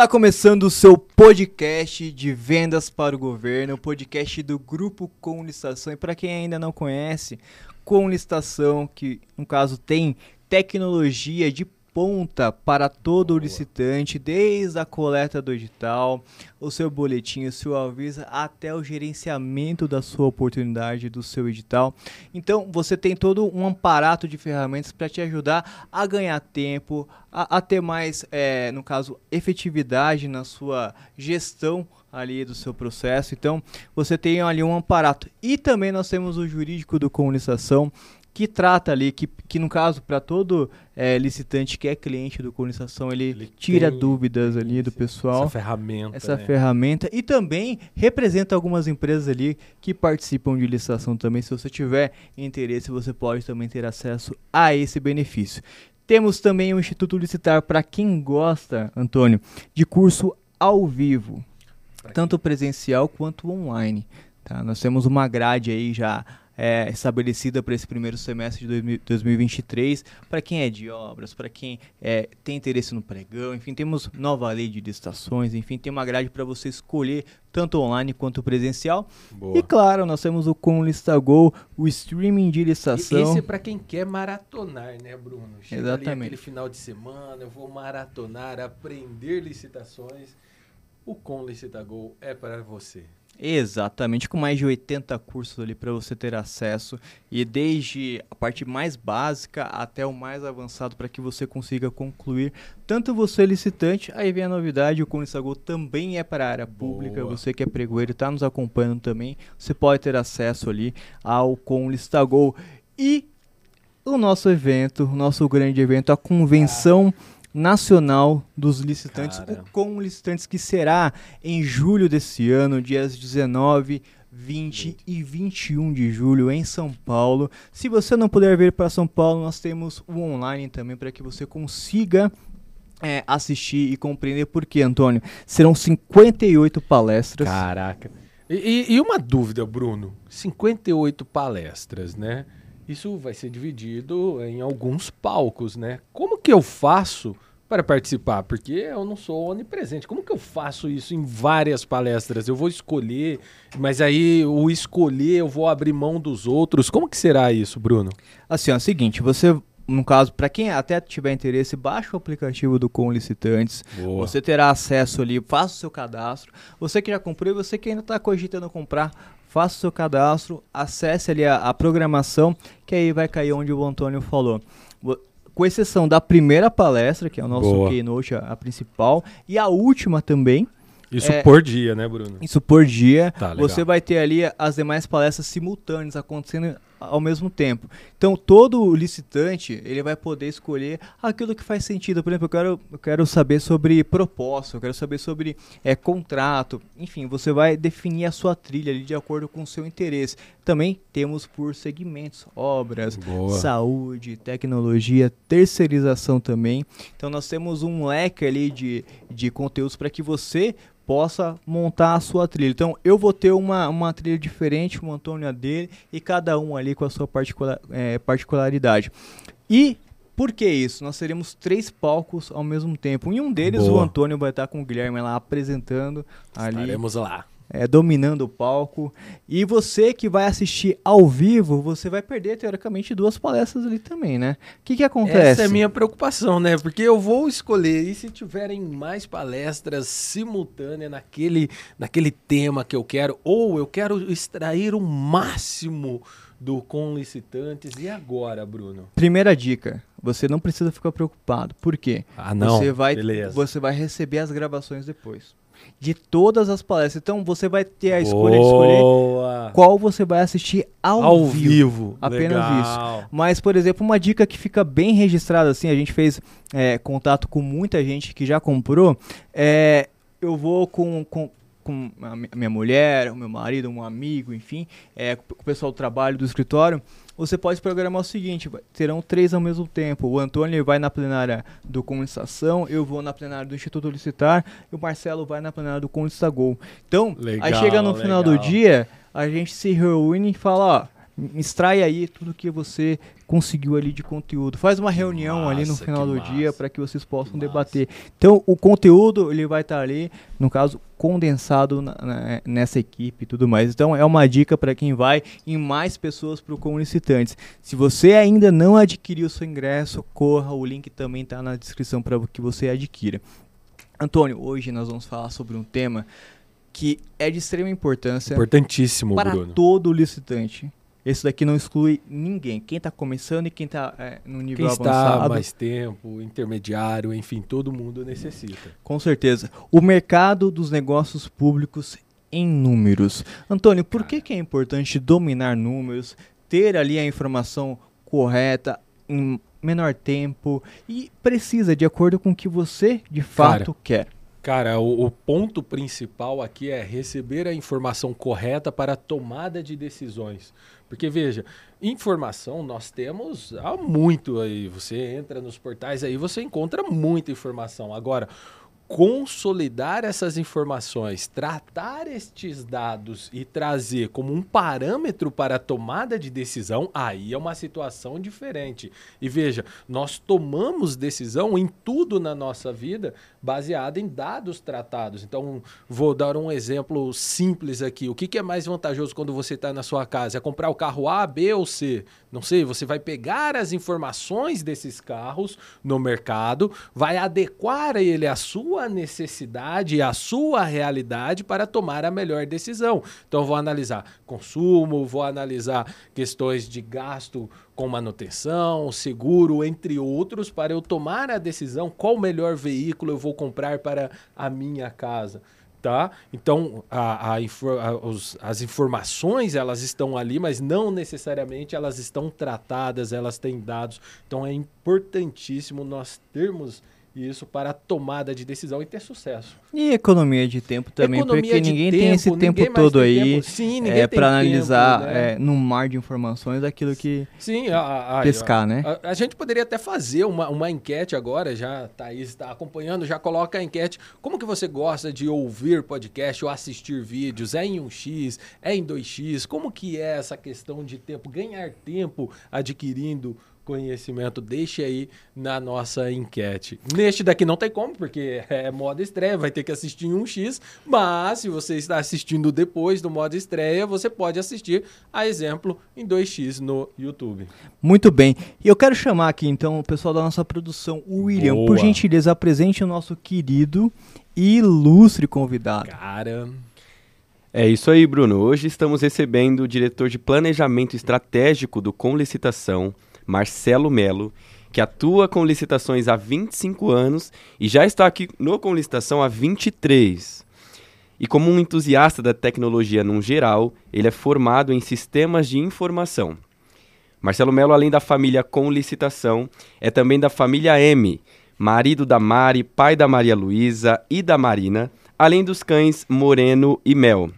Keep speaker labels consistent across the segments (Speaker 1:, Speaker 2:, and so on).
Speaker 1: Está começando o seu podcast de vendas para o governo, o podcast do Grupo Com Licitação. E para quem ainda não conhece, Com Licitação, que no caso tem tecnologia de ponta para todo o licitante, desde a coleta do edital, o seu boletim, o seu aviso, até o gerenciamento da sua oportunidade, do seu edital. Então, você tem todo um aparato de ferramentas para te ajudar a ganhar tempo, a, a ter mais, é, no caso, efetividade na sua gestão ali do seu processo. Então, você tem ali um aparato. E também nós temos o jurídico do comunicação, que trata ali, que, que no caso, para todo é, licitante que é cliente do colonização, ele, ele tira dúvidas ali do pessoal.
Speaker 2: Essa ferramenta.
Speaker 1: Essa né? ferramenta. E também representa algumas empresas ali que participam de licitação também. Se você tiver interesse, você pode também ter acesso a esse benefício. Temos também o Instituto Licitar para quem gosta, Antônio, de curso ao vivo, tanto presencial quanto online. Tá? Nós temos uma grade aí já é, estabelecida para esse primeiro semestre de 2023, para quem é de obras, para quem é, tem interesse no pregão, enfim, temos nova lei de licitações, enfim, tem uma grade para você escolher tanto online quanto presencial. Boa. E claro, nós temos o Com Listagol, o streaming de licitação.
Speaker 2: Esse é para quem quer maratonar, né, Bruno?
Speaker 1: Chega Exatamente.
Speaker 2: Aquele final de semana, eu vou maratonar, aprender licitações. O Com Licitagol é para você.
Speaker 1: Exatamente, com mais de 80 cursos ali para você ter acesso e desde a parte mais básica até o mais avançado para que você consiga concluir. Tanto você licitante, aí vem a novidade, o Conistagol também é para a área pública, Boa. você que é pregoeiro está nos acompanhando também, você pode ter acesso ali ao Conistagol e o nosso evento, o nosso grande evento, a convenção ah Nacional dos Licitantes, Cara. o Com Licitantes, que será em julho desse ano, dias 19, 20 e 21 de julho em São Paulo. Se você não puder vir para São Paulo, nós temos o online também para que você consiga é, assistir e compreender por que, Antônio. Serão 58 palestras.
Speaker 2: Caraca. E, e, uma dúvida, Bruno: 58 palestras, né? Isso vai ser dividido em alguns palcos, né? Como que eu faço para participar? Porque eu não sou onipresente. Como que eu faço isso em várias palestras? Eu vou escolher, mas aí o escolher eu vou abrir mão dos outros. Como que será isso, Bruno?
Speaker 1: Assim, é o seguinte, você no caso, para quem até tiver interesse, baixe o aplicativo do Com Licitantes. Boa. Você terá acesso ali, faça o seu cadastro. Você que já comprou e você que ainda está cogitando comprar, faça o seu cadastro, acesse ali a, a, programação, que aí vai cair onde o Antônio falou. Com exceção da primeira palestra, que é o nosso Boa. keynote, a, a principal, e a última também,
Speaker 2: isso é, por dia, né, Bruno?
Speaker 1: Isso por dia. Tá, você vai ter ali as demais palestras simultâneas acontecendo ao mesmo tempo. Então, todo licitante, ele vai poder escolher aquilo que faz sentido. Por exemplo, eu quero, eu quero saber sobre proposta, eu quero saber sobre é, contrato. Enfim, você vai definir a sua trilha ali de acordo com o seu interesse. Também temos por segmentos, obras, Boa. saúde, tecnologia, terceirização também. Então, nós temos um leque ali de, de conteúdos para que você possa montar a sua trilha. Então eu vou ter uma, uma trilha diferente, o Antônio a dele, e cada um ali com a sua particular, é, particularidade. E por que isso? Nós teremos três palcos ao mesmo tempo. Em um deles, Boa. o Antônio vai estar com o Guilherme lá apresentando ali.
Speaker 2: Estaremos lá
Speaker 1: é, dominando o palco. E você que vai assistir ao vivo, você vai perder, teoricamente, duas palestras ali também, né? O que, que acontece?
Speaker 2: Essa é a minha preocupação, né? Porque eu vou escolher, e se tiverem mais palestras simultâneas naquele, naquele tema que eu quero, ou eu quero extrair o máximo do com licitantes. E agora, Bruno?
Speaker 1: Primeira dica, você não precisa ficar preocupado. Por quê?
Speaker 2: Ah, não.
Speaker 1: Você vai, Beleza. você vai receber as gravações depois de todas as palestras. Então você vai ter a escolha Boa. de escolher qual você vai assistir ao,
Speaker 2: ao
Speaker 1: vivo.
Speaker 2: vivo.
Speaker 1: Apenas Legal. isso. Mas, por exemplo, uma dica que fica bem registrada assim, a gente fez é, contato com muita gente que já comprou. É, eu vou com, com com a minha mulher, o meu marido, um amigo, enfim, é, com o pessoal do trabalho, do escritório, você pode programar o seguinte: terão três ao mesmo tempo. O Antônio vai na plenária do Comunicação, eu vou na plenária do Instituto Licitar e o Marcelo vai na plenária do Conlista Gol. Então, legal, aí chega no final legal. do dia, a gente se reúne e fala: ó, extrai aí tudo que você conseguiu ali de conteúdo. Faz uma reunião
Speaker 2: massa,
Speaker 1: ali no final do
Speaker 2: massa.
Speaker 1: dia para que vocês possam
Speaker 2: Que
Speaker 1: debater. Então, o conteúdo ele vai estar ali, no caso, condensado na- na- nessa equipe e tudo mais. Então, é uma dica para quem vai em mais pessoas para o Comunicitantes. Se você ainda não adquiriu o seu ingresso, corra, o link também está na descrição para que você adquira. Antônio, hoje nós vamos falar sobre um tema que é de extrema importância
Speaker 2: Importantíssimo,
Speaker 1: para
Speaker 2: Bruno.
Speaker 1: todo licitante. Esse daqui não exclui ninguém. Quem está começando e quem está no nível
Speaker 2: Quem está
Speaker 1: avançado.
Speaker 2: mais tempo, intermediário, enfim, todo mundo necessita.
Speaker 1: Com certeza. O mercado dos negócios públicos em números. Antônio, por que, que é importante dominar números, ter ali a informação correta em menor tempo e precisa de acordo com o que você de fato quer?
Speaker 2: Cara, o, o ponto principal aqui é receber a informação correta para a tomada de decisões. Porque, veja, informação nós temos há muito aí. Você entra nos portais aí, você encontra muita informação. Agora, consolidar essas informações, tratar estes dados e trazer como um parâmetro para a tomada de decisão, aí é uma situação diferente. E veja, nós tomamos decisão em tudo na nossa vida baseada em dados tratados. Então, vou dar um exemplo simples aqui. O que, que é mais vantajoso quando você está na sua casa? É comprar o carro A, B ou C? Não sei, você vai pegar as informações desses carros no mercado, vai adequar ele à sua necessidade e à sua realidade para tomar a melhor decisão. Então, vou analisar consumo, vou analisar questões de gasto com manutenção, seguro, entre outros, para eu tomar a decisão qual melhor veículo eu vou comprar para a minha casa. Tá? Então, a, a a- os- as informações elas estão ali, mas não necessariamente elas estão tratadas, elas têm dados. Então, é importantíssimo nós termos isso para a tomada de decisão e ter sucesso.
Speaker 1: E economia de tempo também,
Speaker 2: Economia
Speaker 1: porque ninguém tem
Speaker 2: tempo,
Speaker 1: esse tempo todo
Speaker 2: tem
Speaker 1: aí
Speaker 2: tempo. Sim, ninguém
Speaker 1: é,
Speaker 2: tem
Speaker 1: para
Speaker 2: tempo,
Speaker 1: analisar
Speaker 2: né?
Speaker 1: é, num mar de informações aquilo que
Speaker 2: Sim, a, a- a-
Speaker 1: pescar, né?
Speaker 2: A, a gente poderia até fazer uma, uma enquete agora, já a Thaís está acompanhando, já coloca a enquete. Como que você gosta de ouvir podcast ou assistir vídeos? É em 1x? É em 2x? Como que é essa questão de tempo? Ganhar tempo adquirindo conhecimento? Deixe aí na nossa enquete. Neste daqui não tem como, porque é modo estreia, vai ter que assistir em 1x, mas se você está assistindo depois do modo estreia, você pode assistir a exemplo em 2x no YouTube.
Speaker 1: Muito bem. E eu quero chamar aqui então o pessoal da nossa produção, o William. Por
Speaker 2: Boa.
Speaker 1: gentileza, apresente o nosso querido e ilustre convidado.
Speaker 2: Cara,
Speaker 3: É isso aí, Bruno. Hoje estamos recebendo o diretor de Planejamento Estratégico do Com Licitação, Marcelo Melo, que atua com licitações há 25 anos e já está aqui no Com Licitação há 23. E como um entusiasta da tecnologia num geral, ele é formado em sistemas de informação. Marcelo Melo, além da família Com Licitação, é também da família M, marido da Mari, pai da Maria Luísa e da Marina, além dos cães Moreno e Mel.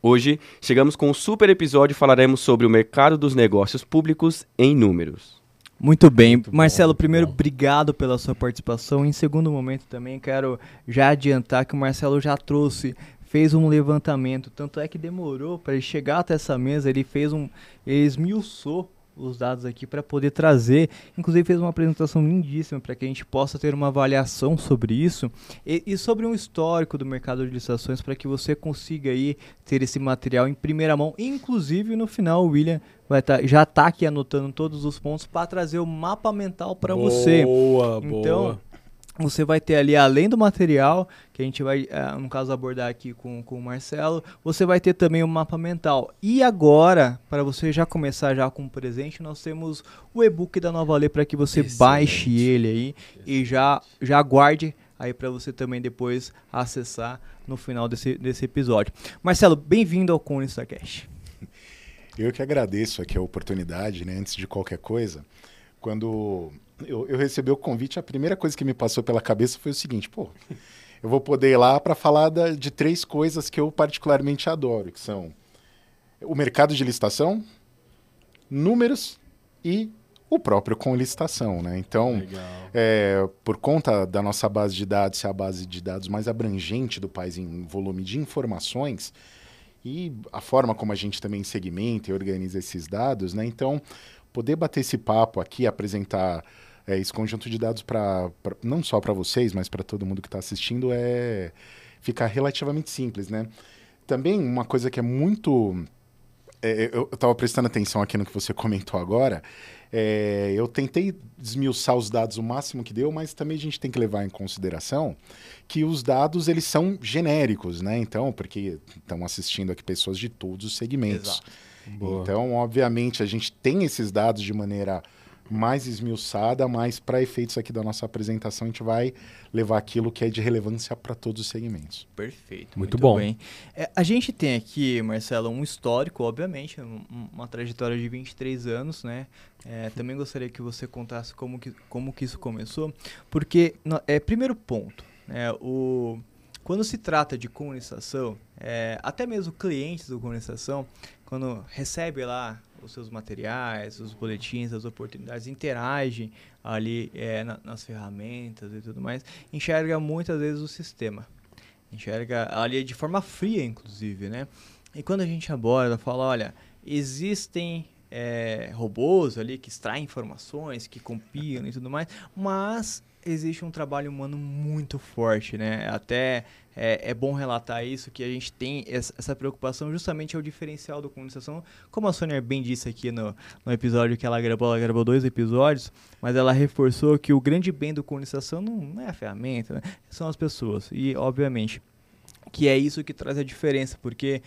Speaker 3: Hoje chegamos com um super episódio e falaremos sobre o mercado dos negócios públicos em números.
Speaker 1: Muito bem.
Speaker 2: Muito bom,
Speaker 1: Marcelo,
Speaker 2: muito
Speaker 1: primeiro,
Speaker 2: bom.
Speaker 1: obrigado pela sua participação. Em segundo momento também quero já adiantar que o Marcelo já trouxe, fez um levantamento, tanto é que demorou para ele chegar até essa mesa, ele fez um, ele esmiuçou os dados aqui para poder trazer, inclusive fez uma apresentação lindíssima para que a gente possa ter uma avaliação sobre isso e, e sobre um histórico do mercado de licitações para que você consiga aí ter esse material em primeira mão. Inclusive no final o William vai tá, já está aqui anotando todos os pontos para trazer o mapa mental para você.
Speaker 2: Boa,
Speaker 1: Então,
Speaker 2: boa.
Speaker 1: Você vai ter ali, além do material, que a gente vai, eh, no caso, abordar aqui com, com o Marcelo, você vai ter também o mapa mental. E agora, para você já começar já com o presente, nós temos o e-book da Nova Lei para que você
Speaker 2: Excelente.
Speaker 1: baixe ele aí e já, já guarde aí para você também depois acessar no final desse, desse episódio. Marcelo, bem-vindo ao Conista Cash.
Speaker 4: Eu que agradeço aqui a oportunidade, né? Antes de qualquer coisa, quando eu, eu recebi o convite, a primeira coisa que me passou pela cabeça foi o seguinte: pô, eu vou poder ir lá para falar da- de três coisas que eu particularmente adoro, que são o mercado de licitação, números e o próprio com licitação, né? Então, é, por conta da nossa base de dados ser a base de dados mais abrangente do país em volume de informações, e a forma como a gente também segmenta e organiza esses dados, né? Então, poder bater esse papo aqui, apresentar é, esse conjunto de dados para não só para vocês, mas para todo mundo que está assistindo é ficar relativamente simples, né? Também uma coisa que é muito é, eu estava prestando atenção aqui no que você comentou agora. É, eu tentei desmiuçar os dados o máximo que deu, mas também a gente tem que levar em consideração que os dados eles são genéricos, né? Então, porque estão assistindo aqui pessoas de todos os segmentos. Então, obviamente, a gente tem esses dados de maneira mais esmiuçada, mas para efeitos aqui da nossa apresentação, a gente vai levar aquilo que é de relevância para todos os segmentos.
Speaker 1: Perfeito.
Speaker 2: Muito, muito bom.
Speaker 1: Bem. É, a gente tem aqui, Marcelo, um histórico, obviamente, um, uma trajetória de 23 anos, né? É, também gostaria que você contasse como que, como que isso começou, porque, é, primeiro ponto, né, o, quando se trata de comunicação, é, até mesmo clientes do comunicação, quando recebe lá os seus materiais, os boletins, as oportunidades, interage ali é, na, nas ferramentas e tudo mais, enxerga muitas vezes o sistema. Enxerga ali de forma fria, inclusive, né? E quando a gente aborda, fala, olha, existem é, robôs ali que extraem informações, que compilam e tudo mais, mas existe um trabalho humano muito forte, né? Até é, é, bom relatar isso, que a gente tem essa preocupação justamente é o diferencial da comunicação. Como a Sônia bem disse aqui no, no episódio que ela gravou, ela gravou dois episódios, mas ela reforçou que o grande bem da comunicação não, não é a ferramenta, né? são as pessoas. E, obviamente, que é isso que traz a diferença, porque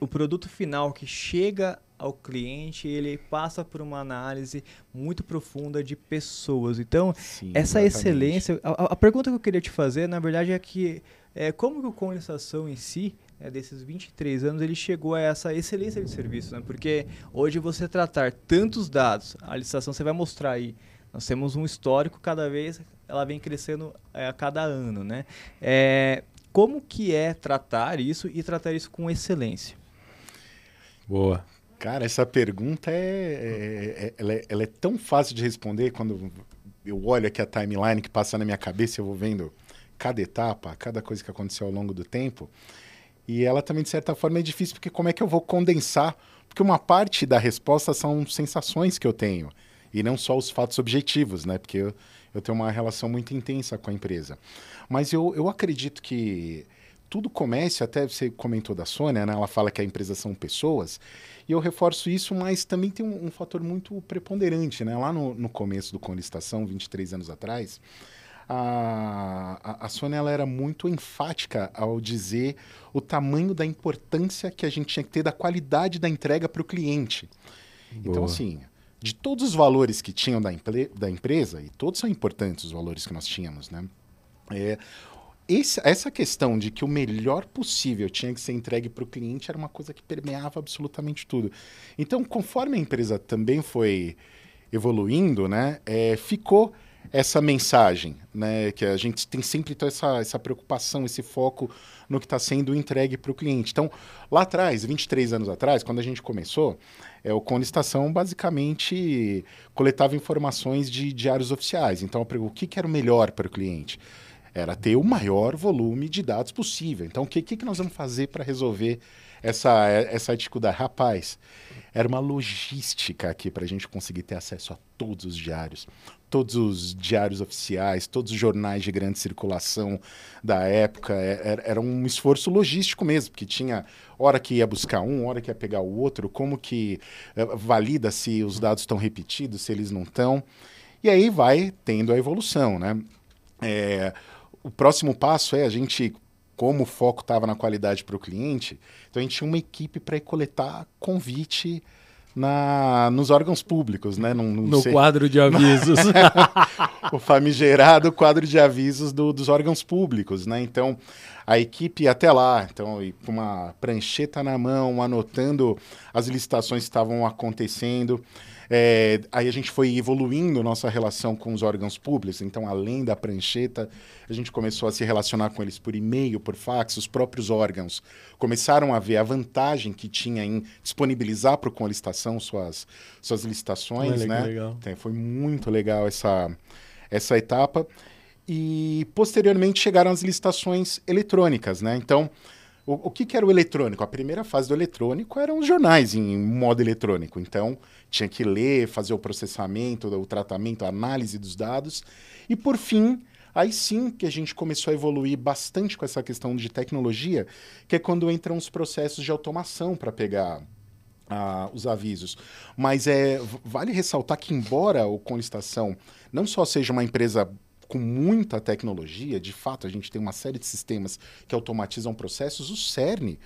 Speaker 1: o produto final que chega ao cliente, ele passa por uma análise muito profunda de pessoas. Então, Sim, essa excelência. A, a, pergunta que eu queria te fazer, na verdade, é que é, como que o Condensação em si, é, desses 23 anos, ele chegou a essa excelência de serviço? Né? Porque hoje você tratar tantos dados, a licitação você vai mostrar aí, nós temos um histórico, cada vez ela vem crescendo é, a cada ano, né? É, como que é tratar isso e tratar isso com excelência?
Speaker 2: Boa.
Speaker 4: Cara, essa pergunta é, é, é, ela é, ela é tão fácil de responder quando eu olho aqui a timeline que passa na minha cabeça, eu vou vendo cada etapa, cada coisa que aconteceu ao longo do tempo. E ela também, de certa forma, é difícil, porque como é que eu vou condensar? Porque uma parte da resposta são sensações que eu tenho, e não só os fatos objetivos, né? Porque eu, eu tenho uma relação muito intensa com a empresa. Mas eu, eu acredito que tudo comece, até você comentou da Sônia, né? Ela fala que a empresa são pessoas, e eu reforço isso, mas também tem um, um fator muito preponderante, né? Lá no, no começo do Conlistação, 23 anos atrás, a, a, a Sônia ela era muito enfática ao dizer o tamanho da importância que a gente tinha que ter da qualidade da entrega para o cliente. Então, Boa. Então, assim, de todos os valores que tinham da, da empresa, e todos são importantes os valores que nós tínhamos, né? É, esse, essa questão de que o melhor possível tinha que ser entregue para o cliente era uma coisa que permeava absolutamente tudo. Então, conforme a empresa também foi evoluindo, né, é, ficou essa mensagem, né? Que a gente tem sempre essa, essa preocupação, esse foco no que está sendo entregue para o cliente. Então, lá atrás, 23 anos atrás, quando a gente começou, é, o Cone Estação basicamente coletava informações de diários oficiais. Então, o que, que era o melhor para o cliente? Era ter o maior volume de dados possível. Então, o que, que, que nós vamos fazer para resolver essa, essa dificuldade? Rapaz, era uma logística aqui para a gente conseguir ter acesso a todos os diários, todos os diários oficiais, todos os jornais de grande circulação da época. Era, é, era um esforço logístico mesmo, porque tinha hora que ia buscar um, hora que ia pegar o outro, como que eh, valida se os dados estão repetidos, se eles não estão. E aí vai tendo a evolução, né? É, o próximo passo é a gente como o foco estava na qualidade para o cliente, então a gente tinha uma equipe para coletar convite na, nos órgãos públicos, né?
Speaker 2: Num, no sei. quadro de avisos.
Speaker 4: o famigerado quadro de avisos do, dos órgãos públicos, né? Então, a equipe ia até lá, então, com uma prancheta na mão, anotando as licitações que estavam acontecendo. É, aí a gente foi evoluindo nossa relação com os órgãos públicos, então, além da prancheta, a gente começou a se relacionar com eles por e-mail, por fax, os próprios órgãos começaram a ver a vantagem que tinha em disponibilizar para o licitação suas, suas licitações, Olha, né? Legal. Então, foi muito legal essa, essa etapa. E posteriormente chegaram as licitações eletrônicas, né? Então, o, o que, que era o eletrônico? A primeira fase do eletrônico eram os jornais em modo eletrônico. Então, tinha que ler, fazer o processamento, o tratamento, a análise dos dados. E, por fim, aí sim que a gente começou a evoluir bastante com essa questão de tecnologia, que é quando entram os processos de automação para pegar ah, os avisos. Mas é, vale ressaltar que, embora o Conlistação não só seja uma empresa com muita tecnologia, de fato, a gente tem uma série de sistemas que automatizam processos, o CERN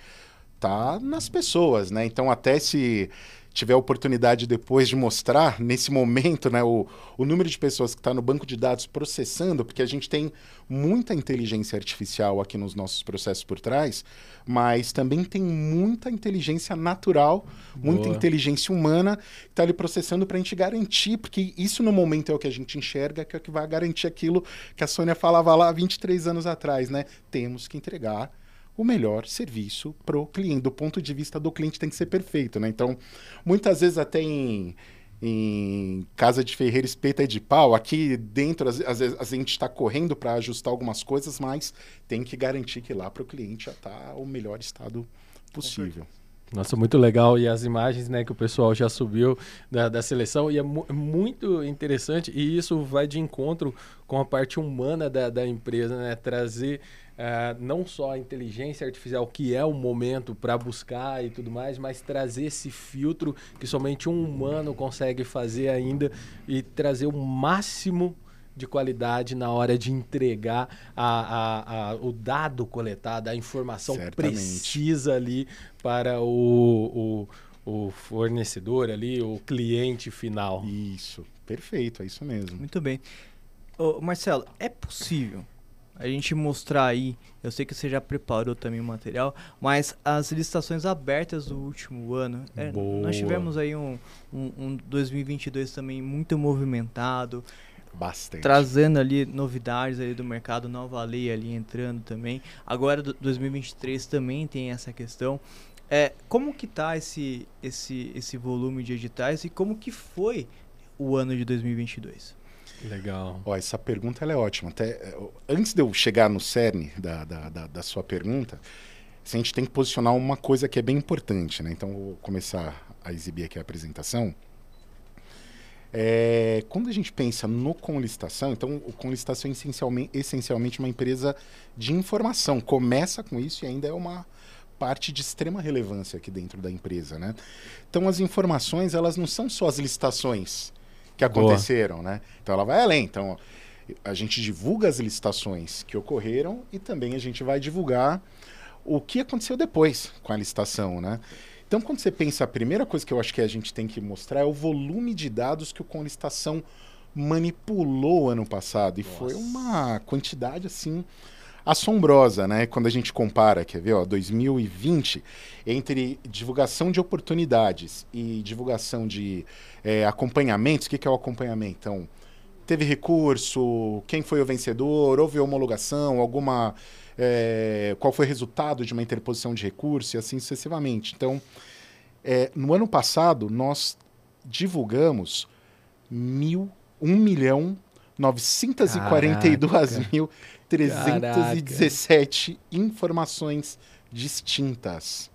Speaker 4: está nas pessoas, né? Então, até se tiver a oportunidade depois de mostrar, nesse momento, né, o, o número de pessoas que está no banco de dados processando, porque a gente tem muita inteligência artificial aqui nos nossos processos por trás, mas também tem muita inteligência natural, Boa. muita inteligência humana que está ali processando para a gente garantir, porque isso no momento é o que a gente enxerga, que é o que vai garantir aquilo que a Sônia falava lá 23 anos atrás, né? Temos que entregar o melhor serviço para o cliente. Do ponto de vista do cliente, tem que ser perfeito, né? Então, muitas vezes até em, em casa de ferreiro espeta de pau, aqui dentro, às, às vezes a gente está correndo para ajustar algumas coisas, mas tem que garantir que lá para o cliente já está o melhor estado possível.
Speaker 2: Nossa, muito legal. E as imagens né, que o pessoal já subiu da, da seleção, e é mu muito interessante, e isso vai de encontro com a parte humana da, da empresa, né? Trazer Uh, não só a inteligência artificial, que é o momento para buscar e tudo mais, mas trazer esse filtro que somente um humano consegue fazer ainda e trazer o máximo de qualidade na hora de entregar a, a, a, o dado coletado, a informação Certamente. precisa ali para o, o, o fornecedor ali, o cliente final.
Speaker 4: Isso, perfeito, é isso mesmo.
Speaker 1: Muito bem. Ô, Marcelo, é possível a gente mostrar aí, eu sei que você já preparou também o material, mas as licitações abertas do último ano, é, nós tivemos aí um, um, um 2022 também muito movimentado,
Speaker 4: Bastante.
Speaker 1: Trazendo ali novidades ali do mercado, nova lei ali entrando também. Agora, 2023 também tem essa questão. É, como que tá esse, esse, esse volume de editais e como que foi o ano de 2022?
Speaker 2: Legal.
Speaker 4: Ó, essa pergunta é ótima. Até, é, antes de eu chegar no cerne da, da, da, da sua pergunta, a gente tem que posicionar uma coisa que é bem importante. Né? Então, vou começar a exibir aqui a apresentação. É, quando a gente pensa no Conlistação, então o Conlistação é essencialmente, essencialmente uma empresa de informação. Começa com isso e ainda é uma parte de extrema relevância aqui dentro da empresa. Né? Então, as informações, elas não são só as licitações que aconteceram, Boa. né? Então ela vai além. Então a gente divulga as licitações que ocorreram e também a gente vai divulgar o que aconteceu depois com a licitação, né? Então, quando você pensa, a primeira coisa que eu acho que a gente tem que mostrar é o volume de dados que o Conlistação manipulou ano passado. E Nossa. foi uma quantidade, assim, assombrosa, né? Quando a gente compara, quer ver, ó, 2020, entre divulgação de oportunidades e divulgação de é, acompanhamentos, o que, que é o acompanhamento? Então, teve recurso, quem foi o vencedor, houve homologação, alguma. É, qual foi o resultado de uma interposição de recurso e assim sucessivamente. Então, é, no ano passado, nós divulgamos mil, 1 milhão 942.317 informações distintas,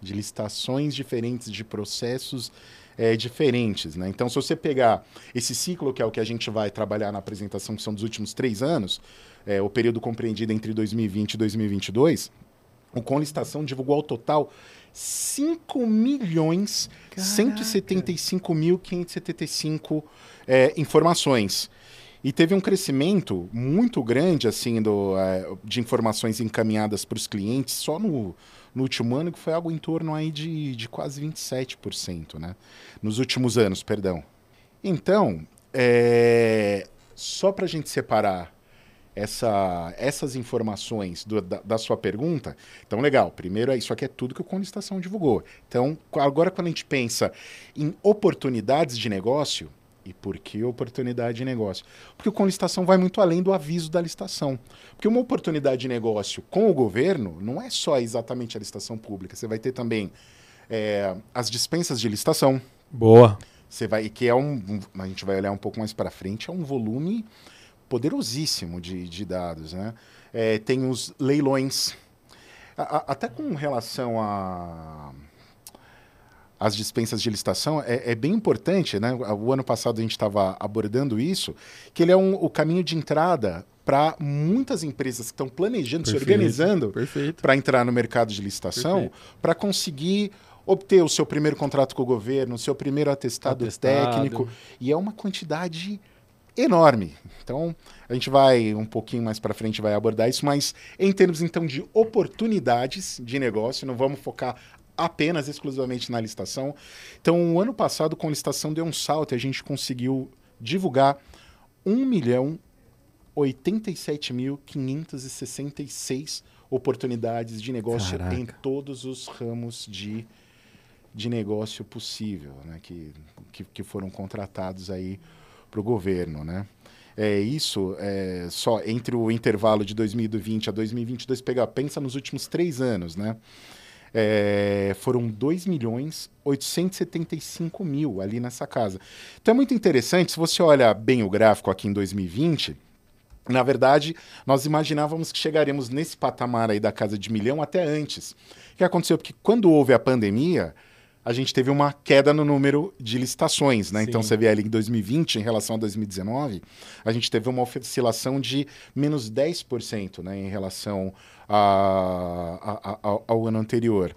Speaker 4: de licitações diferentes, de processos é, diferentes. Né? Então, se você pegar esse ciclo, que é o que a gente vai trabalhar na apresentação, que são dos últimos três anos, é, o período compreendido entre 2020 e 2022, o Com Licitação divulgou ao total 5 milhões Caraca. 175 mil 575 é, informações. E teve um crescimento muito grande assim do, é, de informações encaminhadas para os clientes só no, no último ano, que foi algo em torno aí de, de quase 27%, né? Nos últimos anos, perdão. Então, é, só para a gente separar essa, essas informações do, da, da, sua pergunta, então legal, primeiro isso aqui é tudo que o Conlistação divulgou. Então, agora quando a gente pensa em oportunidades de negócio, e por que oportunidade de negócio? Porque o licitação vai muito além do aviso da licitação. Porque uma oportunidade de negócio com o governo não é só exatamente a licitação pública. Você vai ter também é, as dispensas de licitação.
Speaker 2: Boa.
Speaker 4: Você vai, que é um, a gente vai olhar um pouco mais para frente, é um volume poderosíssimo de, de dados, né? É, tem os leilões. A- a- até com relação a as dispensas de licitação, é, é bem importante, né? O ano passado a gente estava abordando isso, que ele é um, o caminho de entrada para muitas empresas que estão planejando, se
Speaker 2: Perfeito,
Speaker 4: organizando
Speaker 2: Perfeito.
Speaker 4: para entrar no mercado de licitação, para conseguir obter o seu primeiro contrato com o governo, o seu primeiro atestado,
Speaker 2: Atestado.
Speaker 4: técnico, e é uma quantidade enorme. Então, a gente vai um pouquinho mais para frente vai abordar isso, mas em termos então de oportunidades de negócio, não vamos focar apenas exclusivamente na licitação. Então, o ano passado com a licitação deu um salto e a gente conseguiu divulgar 1 milhão 87.566 oportunidades de negócio
Speaker 2: Caraca.
Speaker 4: em todos os ramos de, de negócio possível, né? que, que, que foram contratados aí para o governo. Né? É, isso é, só entre o intervalo de 2020 a 2022, pegar, pensa nos últimos três anos, né? É, foram 2 milhões 875 mil ali nessa casa. Então é muito interessante, se você olha bem o gráfico aqui em 2020, na verdade, nós imaginávamos que chegaríamos nesse patamar aí da casa de milhão até antes. O que aconteceu? Porque quando houve a pandemia, a gente teve uma queda no número de licitações, né? Então
Speaker 2: Sim.
Speaker 4: você vê ali em 2020, em relação a 2019, a gente teve uma oscilação de menos 10%, né? Em relação a- a- a- ao, ao ano anterior.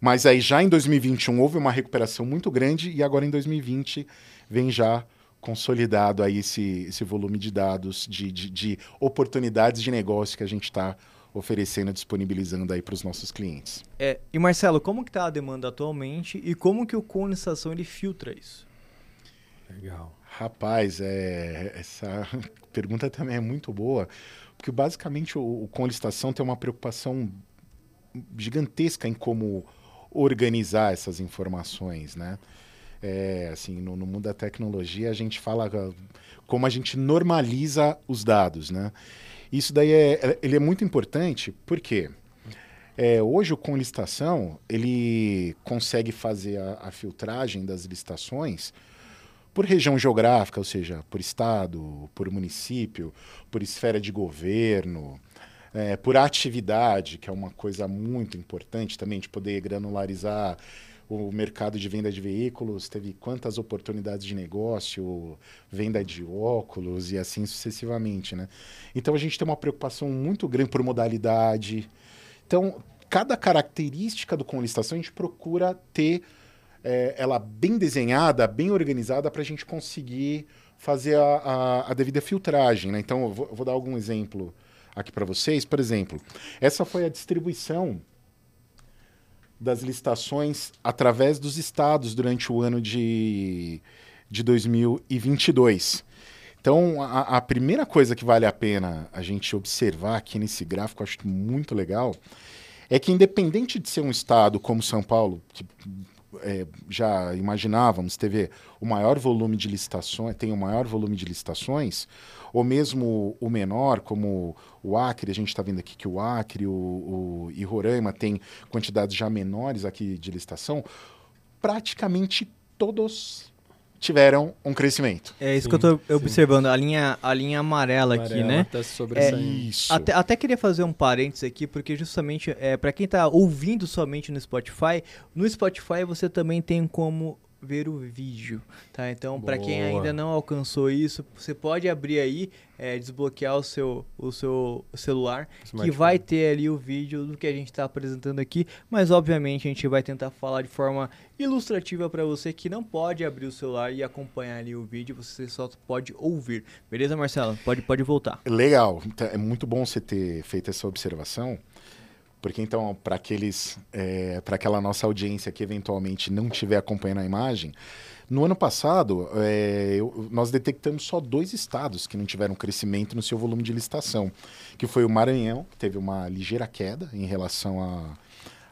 Speaker 4: Mas aí já em 2021 houve uma recuperação muito grande e agora em 2020 vem já consolidado aí esse, esse volume de dados, de, de, de oportunidades de negócio que a gente está oferecendo, disponibilizando aí para os nossos clientes.
Speaker 1: É, e Marcelo, como que tá a demanda atualmente e como que o com licitação ele filtra isso?
Speaker 2: Legal.
Speaker 4: Rapaz, é, essa pergunta também é muito boa, porque basicamente o, o tem uma preocupação gigantesca em como organizar essas informações, né? É, assim, no, no mundo da tecnologia a gente fala ah, como a gente normaliza os dados, né? Isso daí é, é- ele é muito importante porque é, hoje o com licitação ele consegue fazer a, a filtragem das licitações por região geográfica, ou seja, por estado, por município, por esfera de governo, é, por atividade, que é uma coisa muito importante também, de poder granularizar o mercado de venda de veículos, teve quantas oportunidades de negócio, venda de óculos e assim sucessivamente, né? Então a gente tem uma preocupação muito grande por modalidade. Então, cada característica do com licitação a gente procura ter é, ela bem desenhada, bem organizada para a gente conseguir fazer a, a- a devida filtragem. Né? Então, eu vou, eu vou dar algum exemplo aqui para vocês. Por exemplo, essa foi a distribuição das licitações através dos estados durante o ano de, de 2022. Então, a, a primeira coisa que vale a pena a gente observar aqui nesse gráfico, acho muito legal, é que independente de ser um estado como São Paulo, que é, já imaginávamos, teve o maior volume de licitações, tem o maior volume de licitações, ou mesmo o menor, como o Acre, a gente está vendo aqui que o Acre o, o, e Roraima tem quantidades já menores aqui de licitação, praticamente todos tiveram um crescimento.
Speaker 1: É isso
Speaker 2: Sim,
Speaker 1: que eu tô
Speaker 2: sim.
Speaker 1: observando, a linha, a linha amarela, aqui,
Speaker 2: Amarela
Speaker 1: né?
Speaker 2: Tá sobressaindo.
Speaker 4: Isso.
Speaker 1: Até, até queria fazer um parênteses aqui, porque justamente é, para quem tá ouvindo somente no Spotify, no Spotify você também tem como ver o vídeo, tá? Então, para quem ainda não alcançou isso, você pode abrir aí, é, desbloquear o seu, o seu celular, que vai ter ali o vídeo do que a gente está apresentando aqui, mas obviamente a gente vai tentar falar de forma ilustrativa para você que não pode abrir o celular e acompanhar ali o vídeo, você só pode ouvir. Beleza, Marcelo? Pode, pode voltar.
Speaker 4: Legal. Então, é muito bom você ter feito essa observação, porque então, para aqueles, para aquela nossa audiência que eventualmente não estiver acompanhando a imagem, no ano passado é, eu- nós detectamos só dois estados que não tiveram crescimento no seu volume de licitação, que foi o Maranhão, que teve uma ligeira queda em relação a,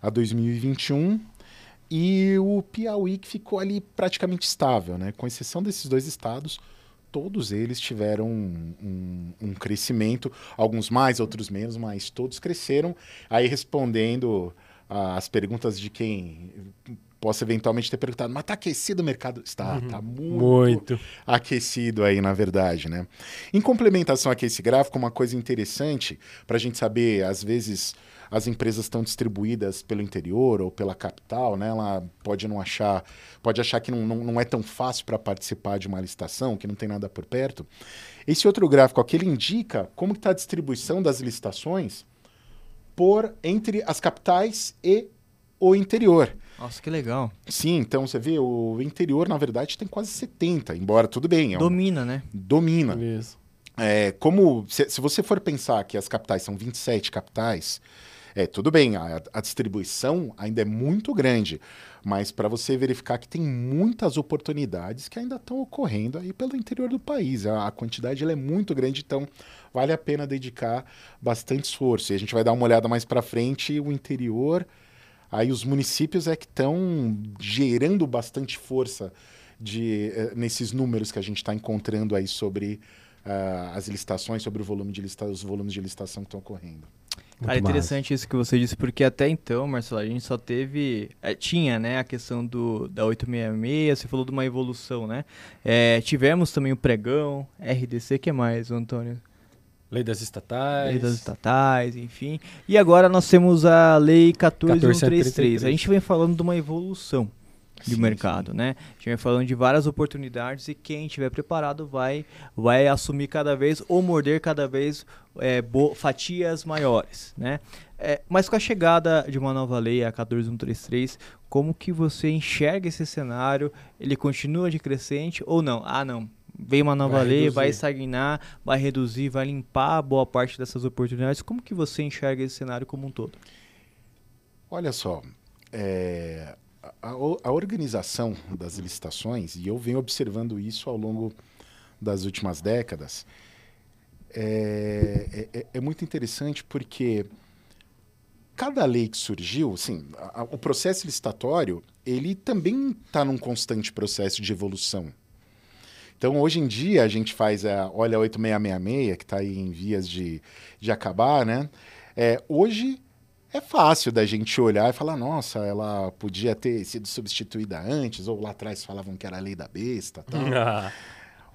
Speaker 4: a 2021, e o Piauí, que ficou ali praticamente estável, né? Com exceção desses dois estados, todos eles tiveram um, um- um crescimento, alguns mais, outros menos, mas todos cresceram. Aí respondendo às perguntas de quem possa eventualmente ter perguntado, mas está aquecido o mercado? Está, está
Speaker 2: Uhum.
Speaker 4: muito,
Speaker 2: Muito.
Speaker 4: aquecido aí, na verdade, né? Em complementação aqui a esse gráfico, uma coisa interessante para a gente saber, às vezes as empresas estão distribuídas pelo interior ou pela capital, né? Ela pode não achar, pode achar que não, não, não é tão fácil para participar de uma licitação, que não tem nada por perto. Esse outro gráfico aqui, ele indica como está a distribuição das licitações por entre as capitais e o interior.
Speaker 1: Nossa, que legal.
Speaker 4: Sim, então você vê, o interior, na verdade, tem quase 70, embora tudo bem, é um-
Speaker 1: Domina, né?
Speaker 4: domina.
Speaker 2: Isso.
Speaker 4: É, como se, se você for pensar que as capitais são 27 capitais, é tudo bem, a, a distribuição ainda é muito grande, mas para você verificar que tem muitas oportunidades que ainda estão ocorrendo aí pelo interior do país, a, a quantidade é muito grande, então vale a pena dedicar bastante esforço. E a gente vai dar uma olhada mais para frente, o interior, aí os municípios é que estão gerando bastante força de, eh, nesses números que a gente está encontrando aí sobre ah, as licitações, sobre o volume de lista, os volumes de licitação que estão ocorrendo.
Speaker 1: Cara, é interessante isso que você disse, porque até então, Marcelo, a gente só teve. é, tinha, né, a questão do, da 866, você falou de uma evolução, né? É, tivemos também o pregão, RDC, que mais, Antônio?
Speaker 2: Lei das estatais.
Speaker 1: Lei das estatais, enfim. E agora nós temos a Lei 14133. A gente vem falando de uma evolução do
Speaker 4: Sim,
Speaker 1: mercado, né? A gente vem falando de várias oportunidades e quem estiver preparado vai, vai assumir cada vez ou morder cada vez é, fatias maiores, né? É, mas com a chegada de uma nova lei, a 14133, como que você enxerga esse cenário? Ele continua de crescente ou não? Ah, não. Vem uma nova
Speaker 2: Vai
Speaker 1: lei, vai
Speaker 2: reduzir.
Speaker 1: estagnar, vai reduzir, vai limpar boa parte dessas oportunidades. Como que você enxerga esse cenário como um todo?
Speaker 4: Olha só, é, a, a- organização das licitações, e eu venho observando isso ao longo das últimas décadas, é, é- é- é muito interessante porque cada lei que surgiu, assim, a- a- o processo licitatório, ele também está num constante processo de evolução. Então, hoje em dia, a gente faz a Olha 8666, que está aí em vias de, de acabar, né? É, hoje é fácil da gente olhar e falar, nossa, ela podia ter sido substituída antes, ou lá atrás falavam que era a lei da besta. Tal.
Speaker 2: Ah,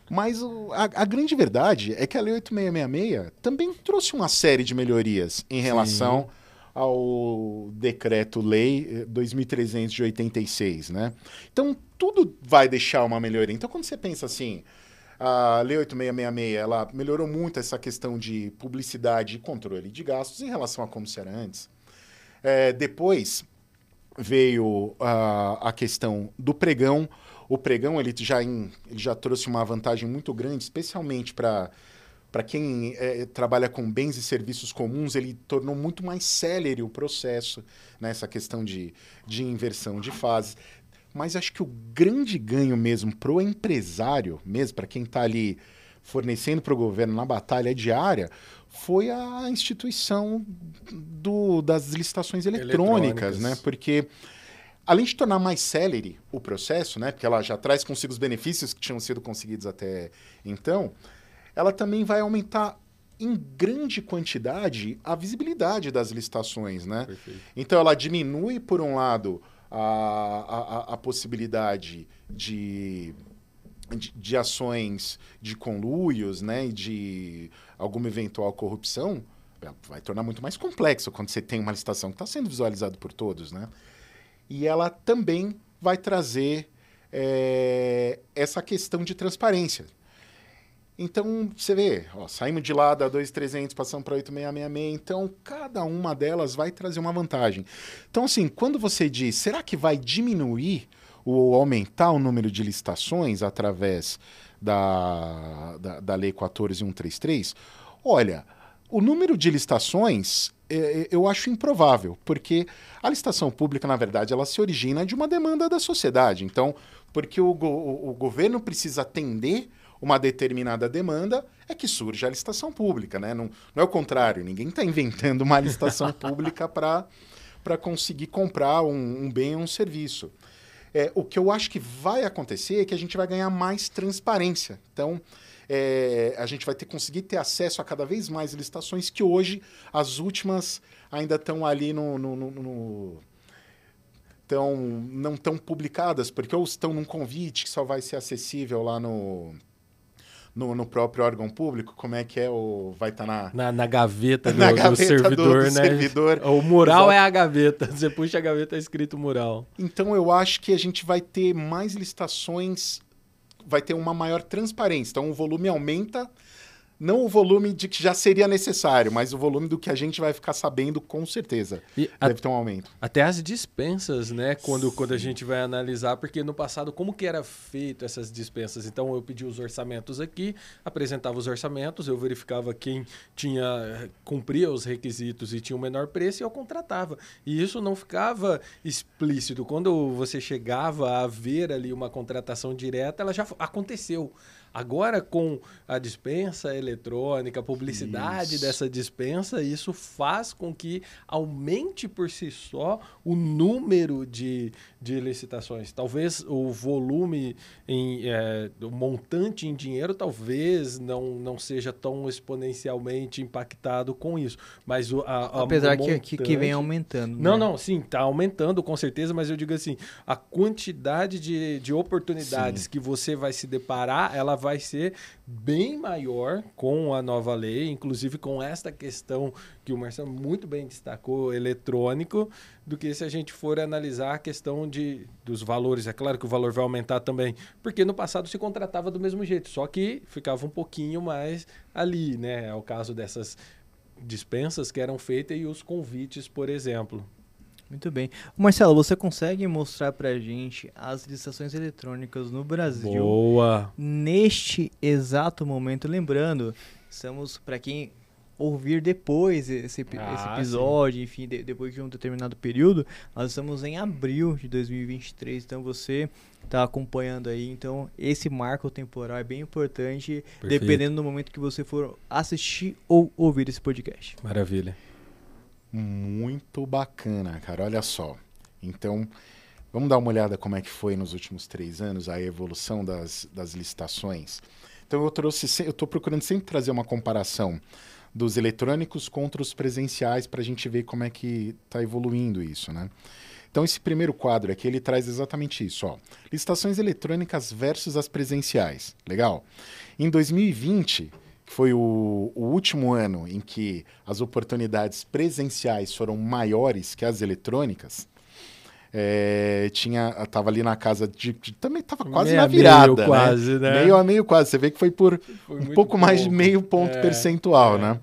Speaker 4: Mas o- a, a grande verdade é que a Lei 8666 também trouxe uma série de melhorias em relação ao Decreto-Lei eh, 2300 de 86, né? Então, tudo vai deixar uma melhoria. Então, quando você pensa assim, a Lei 8666, ela melhorou muito essa questão de publicidade e controle de gastos em relação a como se era antes. É, depois veio a, a questão do pregão. O pregão ele já, em- ele já trouxe uma vantagem muito grande, especialmente para para quem é, trabalha com bens e serviços comuns, ele tornou muito mais célere o processo, nessa questão de, de inversão de fases. Mas acho que o grande ganho mesmo para o empresário, mesmo para quem está ali fornecendo para o governo na batalha diária, foi a instituição do- das licitações eletrônicas,
Speaker 2: Eletrônicas.
Speaker 4: né? Porque além de tornar mais célere o processo, né? Porque ela já traz consigo os benefícios que tinham sido conseguidos até então, ela também vai aumentar em grande quantidade a visibilidade das licitações, né?
Speaker 2: perfeito.
Speaker 4: Então ela diminui, por um lado, a, a, a- a possibilidade de, de, de ações de conluios, né? De alguma eventual corrupção. Ela Vai tornar muito mais complexo quando você tem uma licitação que está sendo visualizada por todos, né? E ela também vai trazer eh, essa questão de transparência. Então, você vê, ó, saímos de lá da 2300, passamos para 8666, então cada uma delas vai trazer uma vantagem. Então, assim, quando você diz, será que vai diminuir ou aumentar o número de licitações através da, da, da Lei 14133? Olha, o número de licitações eh, eu acho improvável, porque a licitação pública, na verdade, ela se origina de uma demanda da sociedade. Então, porque o, go- o governo precisa atender uma determinada demanda, é que surge a licitação pública, né? Não, não é o contrário, ninguém está inventando uma licitação pública para conseguir comprar um, um bem ou um serviço. É, o que eu acho que vai acontecer é que a gente vai ganhar mais transparência. Então, é, a gente vai ter conseguir ter acesso a cada vez mais licitações que hoje as últimas ainda estão ali no, no- no- no- tão, não estão publicadas, porque ou estão num convite que só vai ser acessível lá no, no, no próprio órgão público, como é que é o. Vai estar na.
Speaker 2: Na, na gaveta do,
Speaker 4: Na
Speaker 2: do
Speaker 4: gaveta do-
Speaker 2: servidor,
Speaker 4: do
Speaker 2: né?
Speaker 4: servidor.
Speaker 2: O mural
Speaker 4: Exato.
Speaker 2: é a gaveta. Você puxa a gaveta, é escrito mural.
Speaker 4: Então eu acho que a gente vai ter mais licitações, vai ter uma maior transparência. Então o volume aumenta, não o volume de que já seria necessário, mas o volume do que a gente vai ficar sabendo com certeza.
Speaker 2: E a-
Speaker 4: Deve ter um aumento.
Speaker 2: Até as dispensas, né? Quando, quando a gente vai analisar, porque no passado, como que era feito essas dispensas? Então, eu pedi os orçamentos aqui, apresentava os orçamentos, eu verificava quem tinha cumpria os requisitos e tinha o menor preço e eu contratava. E isso não ficava explícito. Quando você chegava a ver ali uma contratação direta, ela já aconteceu. Agora, com a dispensa eletrônica, a publicidade
Speaker 4: Isso.
Speaker 2: dessa dispensa, isso faz com que aumente por si só o número de, de licitações. Talvez o volume, em, é, o montante em dinheiro, talvez não, não seja tão exponencialmente impactado com isso. Mas o, a, a-
Speaker 1: Apesar
Speaker 2: o
Speaker 1: que, que, que vem
Speaker 2: montante-
Speaker 1: aumentando.
Speaker 2: não,
Speaker 1: né?
Speaker 2: não, sim, está aumentando com certeza, mas eu digo assim, a quantidade de, de oportunidades que você vai se deparar, ela vai ser bem maior com a nova lei, inclusive com esta questão que o Marcelo muito bem destacou, eletrônico, do que se a gente for analisar a questão de, dos valores. É claro que o valor vai aumentar também, porque no passado se contratava do mesmo jeito, só que ficava um pouquinho mais ali, né? É o caso dessas dispensas que eram feitas e os convites, por exemplo.
Speaker 1: Muito bem. Marcelo, você consegue mostrar pra gente as licitações eletrônicas no Brasil
Speaker 2: Boa.
Speaker 1: neste exato momento? Lembrando, estamos para quem ouvir depois esse,
Speaker 2: Ah,
Speaker 1: esse episódio, enfim, de- depois de um determinado período, nós estamos em abril de 2023, então você está acompanhando aí, então esse marco temporal é bem importante,
Speaker 2: Perfeito.
Speaker 1: dependendo do momento que você for assistir ou ouvir esse podcast.
Speaker 2: Maravilha.
Speaker 4: Muito bacana, cara. Olha só. Então, vamos dar uma olhada como é que foi nos últimos três anos a evolução das, das licitações. Então, eu trouxe, eu estou procurando sempre trazer uma comparação dos eletrônicos contra os presenciais para a gente ver como é que está evoluindo isso, né? Então, esse primeiro quadro aqui, ele traz exatamente isso, ó. Licitações eletrônicas versus as presenciais. Legal? Em 2020, que foi o, o último ano em que as oportunidades presenciais foram maiores que as eletrônicas, é, tinha, tava ali na casa de, de- também tava quase
Speaker 2: Meio
Speaker 4: na virada,
Speaker 2: meio,
Speaker 4: né?
Speaker 2: quase, né?
Speaker 4: Meio a meio quase. Você vê que foi por
Speaker 2: Foi
Speaker 4: um
Speaker 2: muito
Speaker 4: pouco mais de
Speaker 2: pouco.
Speaker 4: meio ponto
Speaker 2: É,
Speaker 4: percentual,
Speaker 2: é.
Speaker 4: né?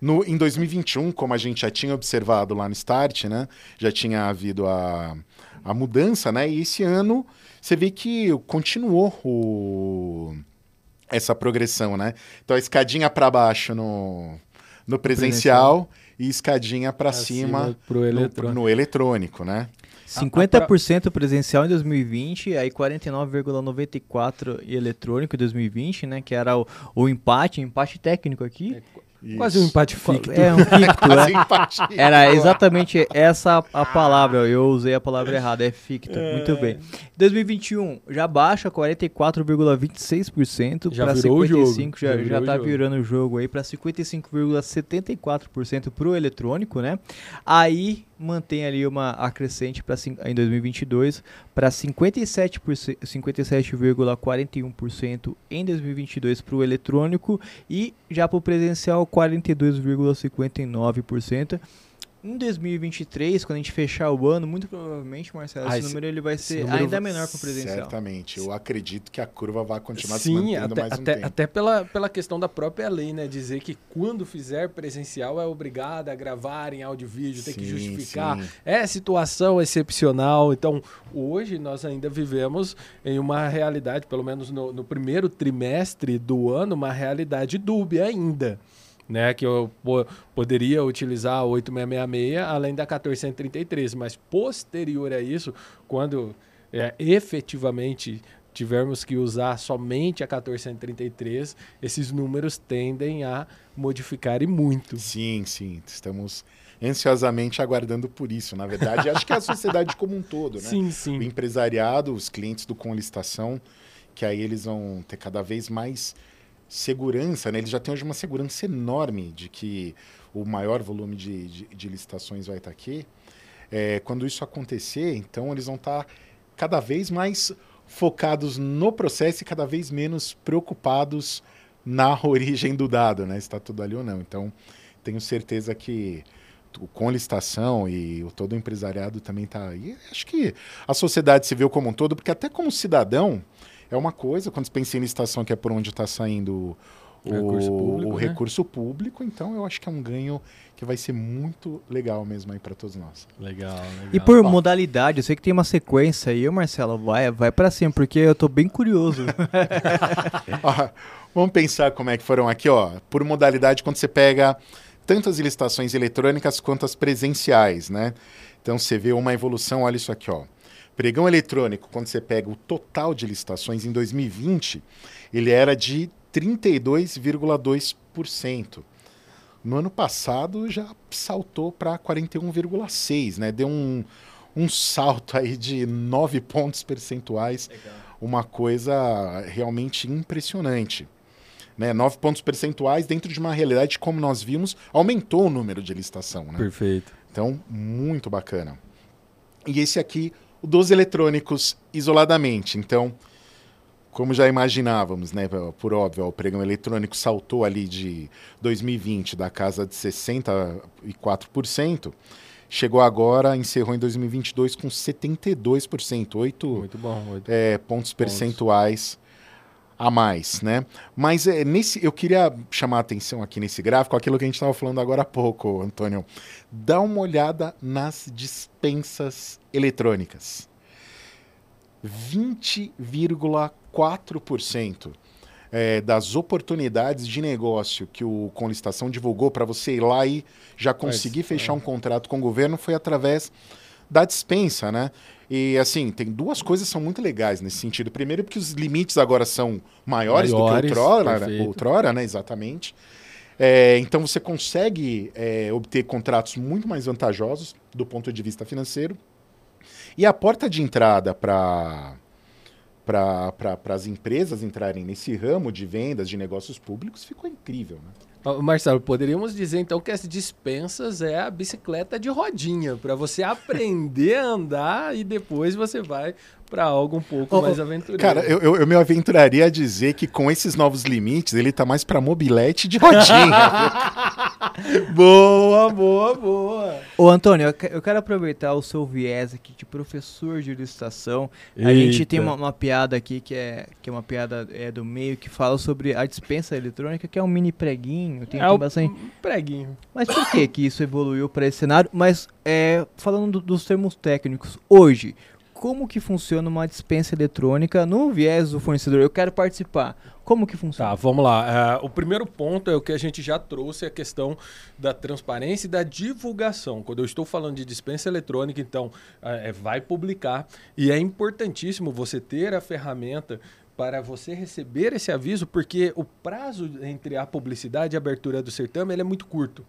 Speaker 4: No, em 2021, como a gente já tinha observado lá no Start, né? Já tinha havido a, a mudança, né? E esse ano você vê que continuou o, essa progressão, né? Então a escadinha para baixo no, no presencial e escadinha para cima
Speaker 2: pro
Speaker 4: no,
Speaker 2: eletrônico.
Speaker 4: no eletrônico, né?
Speaker 1: 50% presencial em 2020, aí 49,94% eletrônico em 2020, né? Que era o, o empate, empate técnico aqui.
Speaker 2: Quase um empate ficto.
Speaker 1: É um ficto, é.
Speaker 4: empate.
Speaker 1: Era exatamente essa a palavra, eu usei a palavra errada, é ficto. Muito bem. 2021 já baixa 44,26%
Speaker 2: Já
Speaker 1: para
Speaker 2: virou o jogo,
Speaker 1: 55,
Speaker 2: já
Speaker 1: já, já
Speaker 2: o
Speaker 1: tá
Speaker 2: jogo.
Speaker 1: virando o jogo aí para 55,74% pro eletrônico, né? Aí mantém ali uma acrescente para em 2022 para 57%, 57,41% em 2022 para o eletrônico e já para o presencial 42,59%. Em 2023, quando a gente fechar o ano, muito provavelmente, Marcelo,
Speaker 2: Ah,
Speaker 1: esse
Speaker 2: esse-
Speaker 1: número ele vai ser ainda
Speaker 2: vai-
Speaker 1: menor para o presencial.
Speaker 4: Certamente. Eu acredito que a curva vai continuar se
Speaker 2: Sim,
Speaker 4: mantendo
Speaker 2: até,
Speaker 4: mais um
Speaker 2: até,
Speaker 4: tempo.
Speaker 2: até pela, pela questão da própria lei, né? Dizer que quando fizer presencial é obrigado a gravar em áudio e vídeo, tem que justificar.
Speaker 4: sim.
Speaker 2: É situação excepcional. Então, hoje nós ainda vivemos em uma realidade, pelo menos no, no primeiro trimestre do ano, uma realidade dúbia ainda. Né, que eu po- poderia utilizar a 8666 além da 1433, mas posterior a isso, quando é, efetivamente tivermos que usar somente a 1433, esses números tendem a modificar e muito.
Speaker 4: Sim, sim. Estamos ansiosamente aguardando por isso. Na verdade, acho que é a sociedade como um todo, né?
Speaker 2: Sim,
Speaker 4: O
Speaker 2: sim.
Speaker 4: empresariado, os clientes do Com Licitação, que aí eles vão ter cada vez mais segurança, né? Eles já têm hoje uma segurança enorme de que o maior volume de, de, de licitações vai estar aqui. É, quando isso acontecer, então eles vão estar cada vez mais focados no processo e cada vez menos preocupados na origem do dado, né? Está tudo ali ou não. Então, tenho certeza que com licitação e o todo o empresariado também está aí. Acho que a sociedade civil como um todo, porque até como cidadão é uma coisa, quando você pensa em licitação, que é por onde está saindo o, recurso público, o né? recurso público, então eu acho que é um ganho que vai ser muito legal mesmo aí para todos nós.
Speaker 2: Legal, legal.
Speaker 1: E por Ó, modalidade, eu sei que tem uma sequência aí, Marcelo, vai, vai para cima, porque eu tô bem curioso.
Speaker 4: ó, vamos pensar como é que foram aqui, ó. Por modalidade, quando você pega tanto as licitações eletrônicas quanto as presenciais, né? Então você vê uma evolução, olha isso aqui, ó. Pregão eletrônico, quando você pega o total de licitações em 2020, ele era de 32,2%. No ano passado já saltou para 41,6%, né? Deu um, um salto aí de 9 pontos percentuais, Legal. uma coisa realmente impressionante. Né? 9 pontos percentuais dentro de uma realidade, como nós vimos, aumentou o número de licitação. Né?
Speaker 2: Perfeito.
Speaker 4: Então, muito bacana. E esse aqui, dos eletrônicos isoladamente. Então, como já imaginávamos, né, por óbvio, o pregão eletrônico saltou ali de 2020 da casa de 64%, chegou agora, encerrou em 2022 com 72%, 8,
Speaker 2: Muito bom, 8
Speaker 4: é, pontos, pontos percentuais a mais, né? Mas é, nesse, eu queria chamar a atenção aqui nesse gráfico, aquilo que a gente estava falando agora há pouco, Antônio. Dá uma olhada nas dispensas eletrônicas. 20,4% é, das oportunidades de negócio que o Com Licitação divulgou para você ir lá e já conseguir Mas, fechar é. um contrato com o governo foi através da dispensa, né? E assim, tem duas coisas que são muito legais nesse sentido. Primeiro, porque os limites agora são maiores, maiores do que outrora, né? outrora né? Exatamente. É, então você consegue é, obter contratos muito mais vantajosos do ponto de vista financeiro. E a porta de entrada para para as empresas entrarem nesse ramo de vendas de negócios públicos ficou incrível. Né?
Speaker 2: Marcelo, poderíamos dizer então que as dispensas é a bicicleta de rodinha, para você aprender a andar e depois você vai para algo um pouco oh, mais aventureiro.
Speaker 4: Cara, eu, eu, eu, me aventuraria a dizer que com esses novos limites ele tá mais para mobilete de rodinha.
Speaker 2: boa, boa, boa.
Speaker 1: Ô Antônio, eu quero aproveitar o seu viés aqui de professor de licitação. A gente tem uma, uma, piada aqui que é, que é uma piada é, do meio que fala sobre a dispensa eletrônica, que é um mini preguinho. Tem,
Speaker 2: é tem bastante... preguinho.
Speaker 1: Mas por que que isso evoluiu para esse cenário? Mas é, falando do, dos termos técnicos, hoje como que funciona uma dispensa eletrônica no viés do fornecedor. Eu quero participar. Como que funciona?
Speaker 2: Tá, vamos lá. Uh, o primeiro ponto é o que a gente já trouxe, a questão da transparência e da divulgação. Quando eu estou falando de dispensa eletrônica, então, uh, é, vai publicar. E é importantíssimo você ter a ferramenta para você receber esse aviso, porque o prazo entre a publicidade e a abertura do certame é muito curto.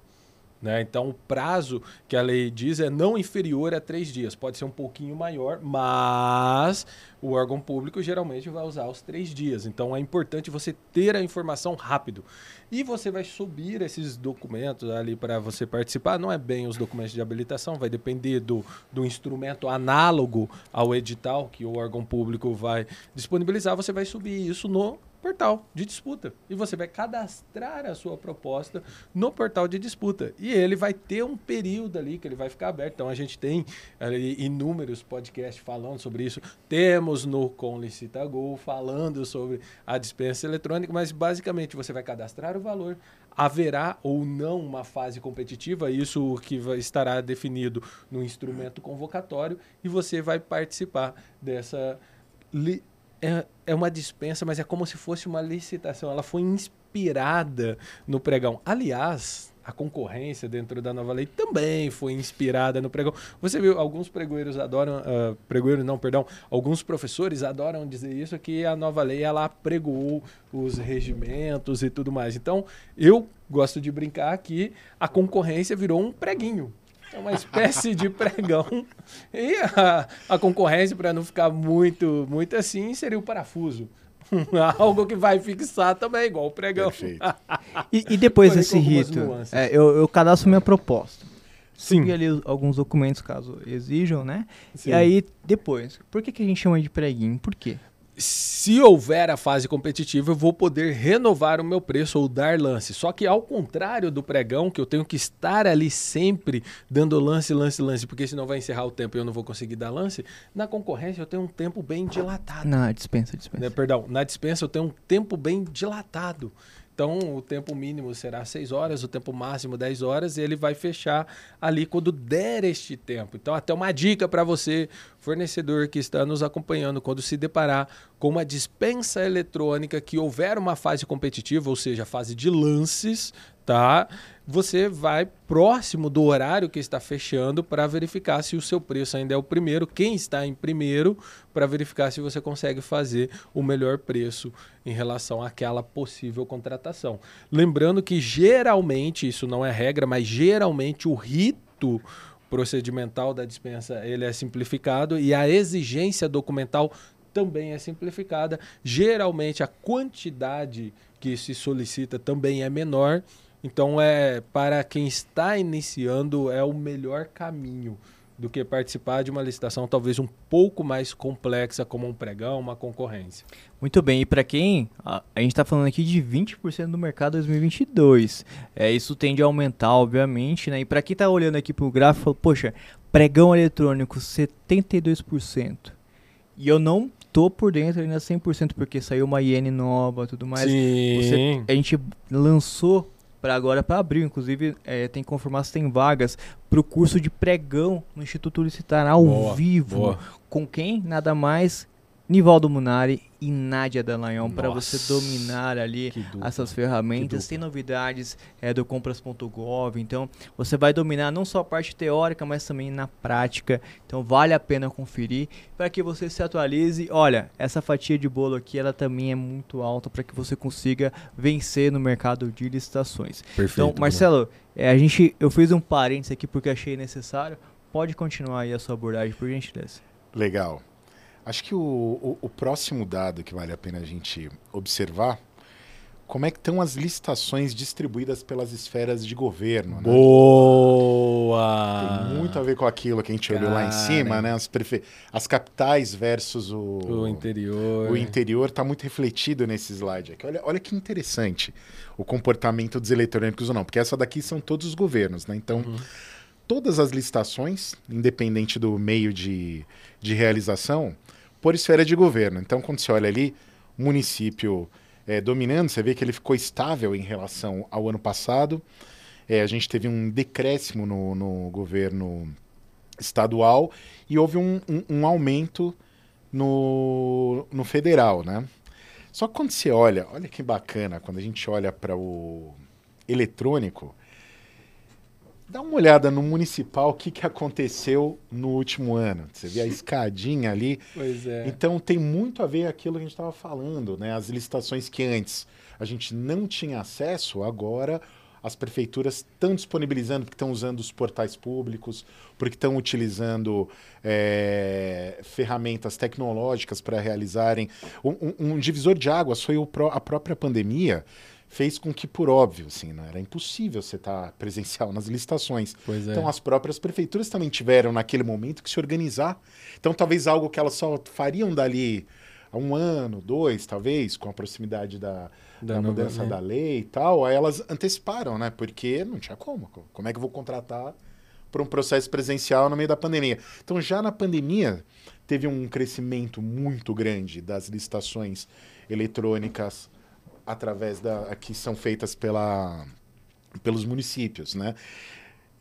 Speaker 2: Né? Então, o prazo que a lei diz é não inferior a três dias. Pode ser um pouquinho maior, mas o órgão público geralmente vai usar os três dias. Então, é importante você ter a informação rápido. E você vai subir esses documentos ali para você participar. Não é bem os documentos de habilitação, vai depender do, do instrumento análogo ao edital que o órgão público vai disponibilizar. Você vai subir isso no portal de disputa. E você vai cadastrar a sua proposta no portal de disputa. E ele vai ter um período ali que ele vai ficar aberto. Então a gente tem ali, inúmeros podcasts falando sobre isso. Temos no Com Licita Go falando sobre a dispensa eletrônica, mas basicamente você vai cadastrar o valor. Haverá ou não uma fase competitiva, isso que estará definido no instrumento convocatório, e você vai participar dessa é, é uma dispensa, mas é como se fosse uma licitação. Ela foi inspirada no pregão. Aliás, a concorrência dentro da nova lei também foi inspirada no pregão. Você viu, alguns pregoeiros adoram, uh, pregoeiros não, perdão, alguns professores adoram dizer isso, que a nova lei ela pregou os regimentos e tudo mais. Então, eu gosto de brincar que a concorrência virou um preguinho. É uma espécie de pregão. E a, a concorrência, para não ficar muito, muito assim, seria o parafuso. Algo que vai fixar também, igual o pregão.
Speaker 1: e, e, depois desse rito, é, eu, eu cadastro minha proposta.
Speaker 2: Sim.
Speaker 1: subir ali alguns documentos caso exijam, né?
Speaker 2: Sim.
Speaker 1: E aí, depois, por que, que a gente chama de preguinho? Por quê?
Speaker 2: Se houver a fase competitiva, eu vou poder renovar o meu preço ou dar lance. Só que ao contrário do pregão, que eu tenho que estar ali sempre dando lance, lance, lance, porque senão vai encerrar o tempo e eu não vou conseguir dar lance, na concorrência eu tenho um tempo bem dilatado.
Speaker 1: Na dispensa, dispensa.
Speaker 2: né? Perdão, na dispensa eu tenho um tempo bem dilatado. Então, o tempo mínimo será 6 horas, o tempo máximo 10 horas, e ele vai fechar ali quando der este tempo. Então, até uma dica para você, fornecedor que está nos acompanhando, quando se deparar com uma dispensa eletrônica que houver uma fase competitiva, ou seja, fase de lances, tá? Você vai próximo do horário que está fechando para verificar se o seu preço ainda é o primeiro, quem está em primeiro, para verificar se você consegue fazer o melhor preço em relação àquela possível contratação. Lembrando que geralmente, isso não é regra, mas geralmente o rito procedimental da dispensa ele é simplificado e a exigência documental também é simplificada. Geralmente a quantidade que se solicita também é menor. Então é para quem está iniciando é o melhor caminho do que participar de uma licitação talvez um pouco mais complexa como um pregão, uma concorrência.
Speaker 1: Muito bem, e para quem a, a gente está falando aqui de 20% do mercado 2022, é, isso tende a aumentar, obviamente, né? E para quem está olhando aqui para o gráfico, poxa, pregão eletrônico 72%. E eu não tô por dentro ainda 100% porque saiu uma iene nova, tudo mais.
Speaker 2: Sim.
Speaker 1: Você- a gente lançou para agora para abril, inclusive é, tem que confirmar se tem vagas para o curso de pregão no Instituto Licitar ao
Speaker 2: Boa,
Speaker 1: vivo.
Speaker 2: boa.
Speaker 1: Com quem? Nada mais Nivaldo Munari e Nádia Dallagnol para você dominar ali
Speaker 2: dupla,
Speaker 1: essas ferramentas. Tem novidades é, do compras.gov, então você vai dominar não só a parte teórica, mas também na prática. Então vale a pena conferir para que você se atualize. Olha, essa fatia de bolo aqui ela também é muito alta para que você consiga vencer no mercado de licitações.
Speaker 2: Perfeito.
Speaker 1: Então, Marcelo, é, a gente, eu fiz um parênteses aqui porque achei necessário. Pode continuar aí a sua abordagem, por gentileza.
Speaker 4: Legal. Acho que o, o- o próximo dado que vale a pena a gente observar, como é que estão as licitações distribuídas pelas esferas de governo, né?
Speaker 2: Boa!
Speaker 4: Tem muito a ver com aquilo que a gente olhou lá em
Speaker 2: Cara.
Speaker 4: cima, né? As, prefe- as capitais versus o,
Speaker 2: O interior.
Speaker 4: o interior está muito refletido nesse slide aqui. Olha, olha que interessante o comportamento dos eletrônicos ou não, porque essa daqui são todos os governos, né? Então, todas as licitações, independente do meio de, de realização, por esfera de governo. Então, quando você olha ali, município é, dominando, você vê que ele ficou estável em relação ao ano passado. É, a gente teve um decréscimo no, no governo estadual e houve um, um- um aumento no, no federal, né? Só que quando você olha, olha que bacana, quando a gente olha para o eletrônico, dá uma olhada no municipal, o que, que aconteceu no último ano. Você vê a escadinha ali.
Speaker 2: Pois é.
Speaker 4: Então tem muito a ver aquilo que a gente estava falando, né? As licitações que antes a gente não tinha acesso, agora as prefeituras estão disponibilizando, porque estão usando os portais públicos, porque estão utilizando é, ferramentas tecnológicas para realizarem. Um, um- um divisor de águas foi o pró- a própria pandemia. Fez com que, por óbvio, assim, não era impossível você estar presencial nas licitações.
Speaker 2: Pois é.
Speaker 4: Então, as próprias prefeituras também tiveram, naquele momento, que se organizar. Então, talvez algo que elas só fariam dali a um ano, dois, talvez, com a proximidade da,
Speaker 2: Da
Speaker 4: da, mudança
Speaker 2: lei.
Speaker 4: da lei e tal, aí elas anteciparam, né? Porque não tinha como. Como é que eu vou contratar para um processo presencial no meio da pandemia? Então, já na pandemia, teve um crescimento muito grande das licitações eletrônicas através da que são feitas pela, pelos municípios, né?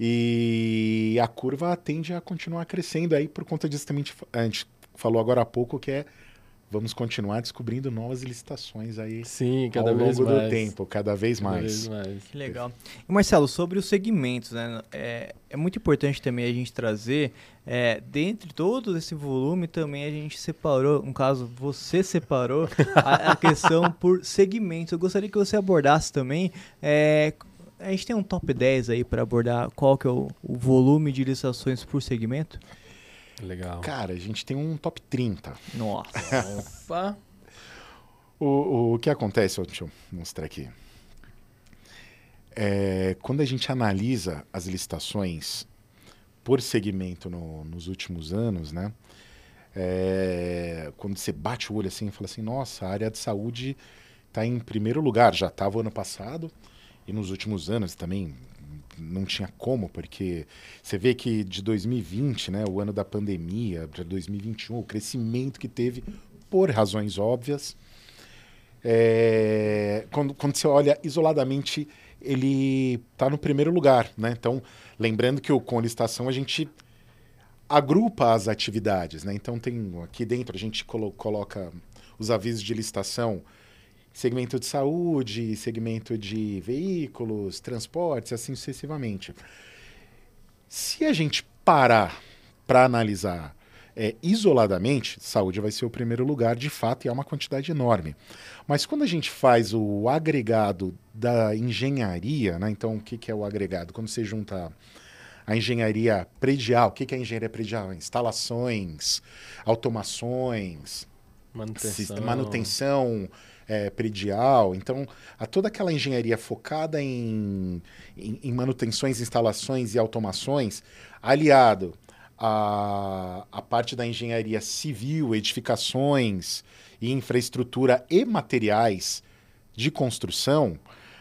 Speaker 4: E a curva tende a continuar crescendo aí por conta disso também a gente falou agora há pouco que é vamos continuar descobrindo novas licitações aí
Speaker 2: Sim, cada
Speaker 4: ao
Speaker 2: vez
Speaker 4: longo
Speaker 2: mais.
Speaker 4: do tempo, cada vez
Speaker 2: Cada
Speaker 4: mais.
Speaker 2: vez mais.
Speaker 1: Que legal. E Marcelo, sobre os segmentos, né? É, é muito importante também a gente trazer, é, dentre todo esse volume, também a gente separou, no caso, você separou a, a questão por segmentos. Eu gostaria que você abordasse também. é, a gente tem um top 10 aí para abordar qual que é o, o volume de licitações por segmento?
Speaker 2: Legal.
Speaker 4: Cara, a gente tem um top 30.
Speaker 1: Nossa.
Speaker 2: Opa.
Speaker 4: O, o, o que acontece, deixa eu mostrar aqui. É, quando a gente analisa as licitações por segmento no, nos últimos anos, né? É, quando você bate o olho assim e fala assim, nossa, a área de saúde está em primeiro lugar, já estava ano passado e nos últimos anos também não tinha como, porque você vê que de 2020, né, o ano da pandemia, para 2021, o crescimento que teve por razões óbvias, é, quando, quando você olha isoladamente, ele está no primeiro lugar, né? Então, lembrando que o com licitação a gente agrupa as atividades, né? Então tem aqui dentro a gente colo coloca os avisos de licitação, segmento de saúde, segmento de veículos, transportes, assim sucessivamente. Se a gente parar para analisar é, isoladamente, saúde vai ser o primeiro lugar, de fato, e é uma quantidade enorme. Mas quando a gente faz o agregado da engenharia, né? então o que, que é o agregado? Quando você junta a engenharia predial. O que é a engenharia predial? Instalações, automações,
Speaker 2: manutenção,
Speaker 4: manutenção é, predial. Então, a toda aquela engenharia focada em, em, em manutenções, instalações e automações, aliado à, à parte da engenharia civil, edificações e infraestrutura e materiais de construção,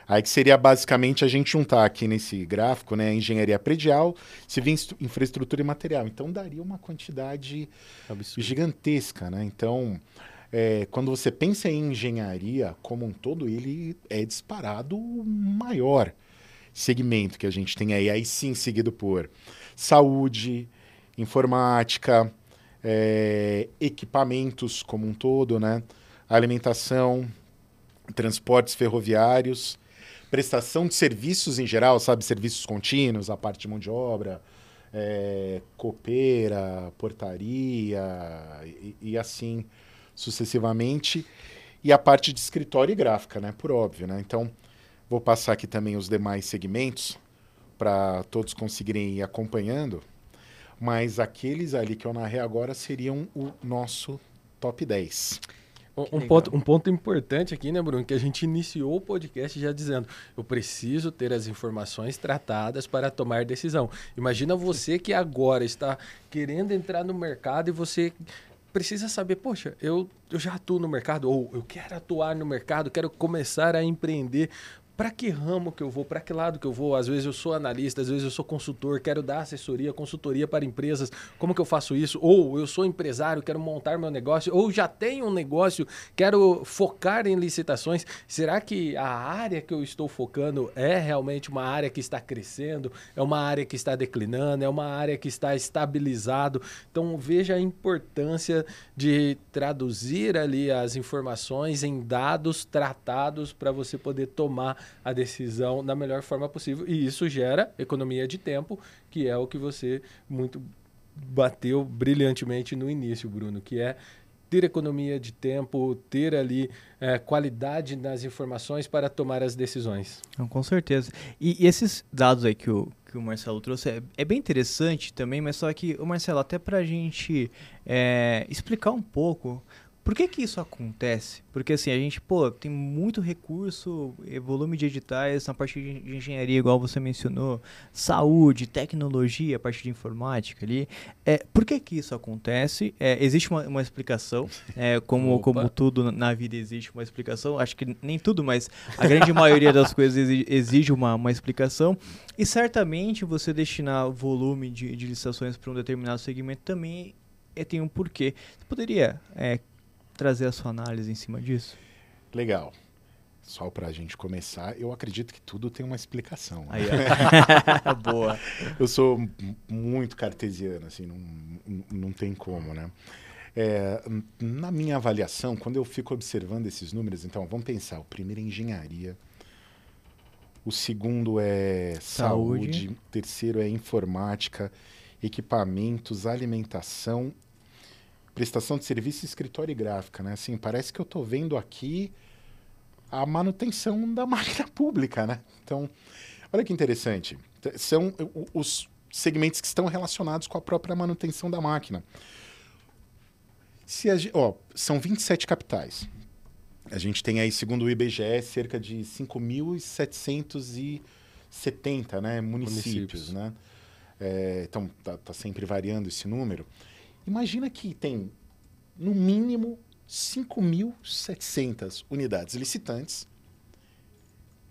Speaker 4: Aí que seria basicamente a gente juntar aqui nesse gráfico, né, engenharia predial, civil, infraestrutura e material. Então daria uma quantidade Absurdo. gigantesca, né? Então, é, quando você pensa em engenharia como um todo, ele é disparado o maior segmento que a gente tem aí. Aí sim, seguido por saúde, informática, é, equipamentos como um todo, né? Alimentação, transportes ferroviários prestação de serviços em geral, sabe? Serviços contínuos, a parte de mão de obra, é, copeira, portaria e, e, assim sucessivamente. E a parte de escritório e gráfica, né? Por óbvio, né? Então, vou passar aqui também os demais segmentos para todos conseguirem ir acompanhando. Mas aqueles ali que eu narrei agora seriam o nosso top 10.
Speaker 2: Um ponto, um ponto importante aqui, né, Bruno? Que a gente iniciou o podcast já dizendo: eu preciso ter as informações tratadas para tomar decisão. Imagina você que agora está querendo entrar no mercado e você precisa saber, poxa, eu, eu já atuo no mercado, ou eu quero atuar no mercado, quero começar a empreender para que ramo que eu vou, para que lado que eu vou. Às vezes eu sou analista, às vezes eu sou consultor, quero dar assessoria, consultoria para empresas. Como que eu faço isso? Ou eu sou empresário, quero montar meu negócio, ou já tenho um negócio, quero focar em licitações. Será que a área que eu estou focando é realmente uma área que está crescendo? É uma área que está declinando? É uma área que está estabilizado? Então veja a importância de traduzir ali as informações em dados tratados para você poder tomar a decisão da melhor forma possível. E isso gera economia de tempo, que é o que você muito bateu brilhantemente no início, Bruno, que é ter economia de tempo, ter ali é, qualidade nas informações para tomar as decisões.
Speaker 1: Com certeza. E, e, esses dados aí que o, que o Marcelo trouxe é, é bem interessante também, mas só que, o Marcelo, até para a gente é, explicar um pouco por que que isso acontece? Porque assim, a gente, pô, tem muito recurso, volume de editais na parte de engenharia, igual você mencionou, saúde, tecnologia, a parte de informática ali. É, por que que isso acontece? É, existe uma, uma explicação, é, como, como tudo na vida existe uma explicação. Acho que nem tudo, mas a grande maioria das coisas exige uma, uma explicação. E certamente você destinar volume de, de licitações para um determinado segmento também é, tem um porquê. Você poderia é, trazer a sua análise em cima disso?
Speaker 4: Legal. Só para a gente começar, eu acredito que tudo tem uma explicação. Né? Aí,
Speaker 1: Boa.
Speaker 4: Eu sou muito cartesiano, assim, não, não tem como, né? É, na minha avaliação, quando eu fico observando esses números, então, vamos pensar, o primeiro é engenharia, o segundo é saúde, saúde o terceiro é informática, equipamentos, alimentação prestação de serviço, escritório e gráfica, né? Assim, parece que eu estou vendo aqui a manutenção da máquina pública, né? Então, olha que interessante. São os segmentos que estão relacionados com a própria manutenção da máquina. Se a, ó, são 27 capitais. A gente tem aí, segundo o IBGE, cerca de 5.770 né, municípios, municípios. Né? é, então está tá sempre variando esse número. Imagina que tem, no mínimo, 5.700 unidades licitantes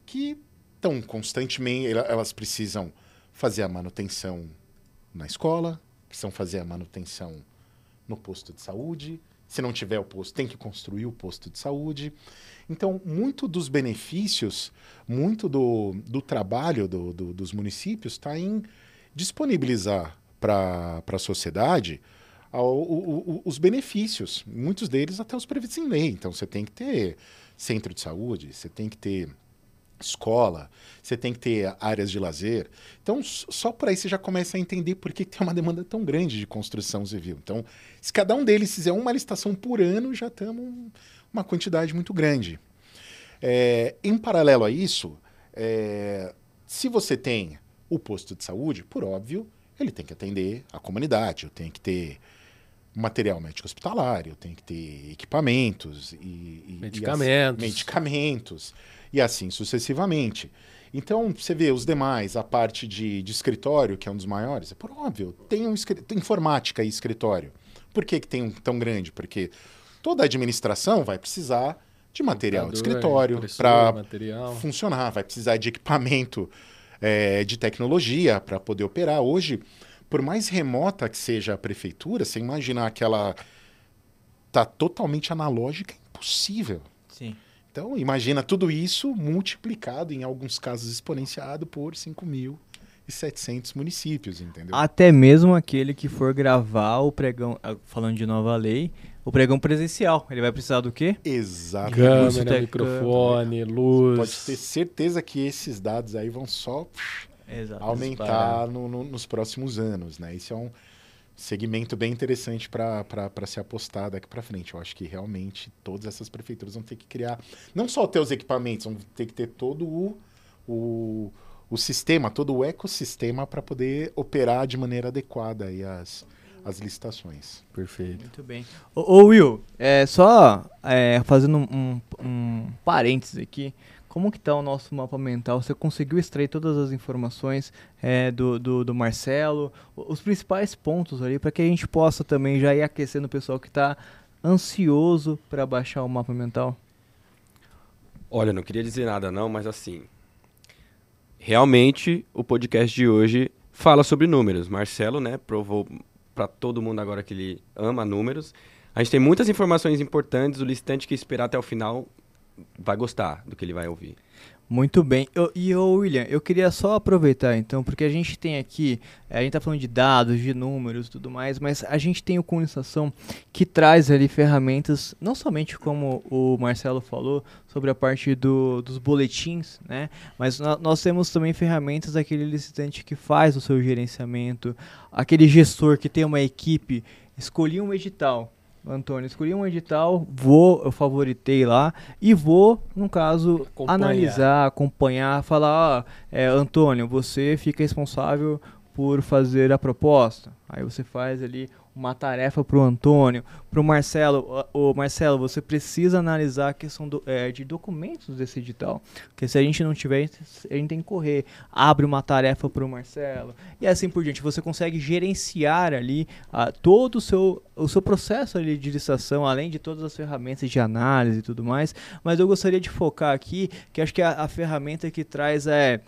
Speaker 4: que estão constantemente, elas precisam fazer a manutenção na escola, precisam fazer a manutenção no posto de saúde. Se não tiver o posto, tem que construir o posto de saúde. Então, muito dos benefícios, muito do, do trabalho do, do, dos municípios está em disponibilizar para a sociedade ao, o, o, os benefícios, muitos deles até os previstos em lei. Então, você tem que ter centro de saúde, você tem que ter escola, você tem que ter áreas de lazer. Então, só por aí você já começa a entender por que tem uma demanda tão grande de construção civil. Então, se cada um deles fizer uma licitação por ano, já estamos uma quantidade muito grande. É, em paralelo a isso, é, se você tem o posto de saúde, por óbvio, ele tem que atender a comunidade, eu tenho que ter material médico hospitalar, eu tenho que ter equipamentos e,
Speaker 2: medicamentos.
Speaker 4: E medicamentos e assim sucessivamente. Então, você vê os demais, a parte de, de escritório, que é um dos maiores, é por óbvio, tem um tem informática e escritório. Por que, que tem um tão grande? Porque toda administração vai precisar de material de escritório para funcionar, vai precisar de equipamento é, de tecnologia para poder operar. Hoje, por mais remota que seja a prefeitura, você imaginar que ela está totalmente analógica, é impossível.
Speaker 1: Sim.
Speaker 4: Então, imagina tudo isso multiplicado, em alguns casos exponenciado, por 5.700 municípios, entendeu?
Speaker 1: Até mesmo aquele que for gravar o pregão, ah, falando de nova lei, o pregão presencial. Ele vai precisar do quê?
Speaker 4: Exatamente.
Speaker 2: Câmera, microfone, luz.
Speaker 4: Pode ter certeza que esses dados aí vão só Exato. aumentar no, no, nos próximos anos, né? Isso é um segmento bem interessante para se apostar daqui para frente. Eu acho que realmente todas essas prefeituras vão ter que criar, não só ter os equipamentos, vão ter que ter todo o, o, o sistema, todo o ecossistema para poder operar de maneira adequada aí as, as licitações.
Speaker 1: Perfeito. Muito bem. Ô, ô Will, é, só é, fazendo um, um parênteses aqui, como que está o nosso mapa mental? Você conseguiu extrair todas as informações é, do, do, do, Marcelo, os principais pontos ali, para que a gente possa também já ir aquecendo o pessoal que está ansioso para baixar o mapa mental?
Speaker 3: Olha, não queria dizer nada não, mas assim, realmente o podcast de hoje fala sobre números. Marcelo, né, provou para todo mundo agora que ele ama números. A gente tem muitas informações importantes, o listante que esperar até o final vai gostar do que ele vai ouvir.
Speaker 1: Muito bem. Eu, e o William, eu queria só aproveitar então, porque a gente tem aqui, a gente está falando de dados, de números, tudo mais, mas a gente tem o Condensação que traz ali ferramentas, não somente como o Marcelo falou sobre a parte do, dos boletins, né? Mas nós temos também ferramentas daquele licitante que faz o seu gerenciamento, aquele gestor que tem uma equipe, escolhi um edital, Antônio, escolhi um edital, vou, eu favoritei lá e vou, no caso, acompanhar. analisar, acompanhar, falar, ó, é, Antônio, você fica responsável por fazer a proposta. Aí você faz ali uma tarefa para o Antônio, para o Marcelo. O Marcelo, você precisa analisar a questão do, é, de documentos desse edital. Porque se a gente não tiver, a gente tem que correr. Abre uma tarefa para o Marcelo. E assim por diante. Você consegue gerenciar ali a, todo o seu, o seu processo ali de licitação, além de todas as ferramentas de análise e tudo mais. Mas eu gostaria de focar aqui, que acho que a, a ferramenta que traz é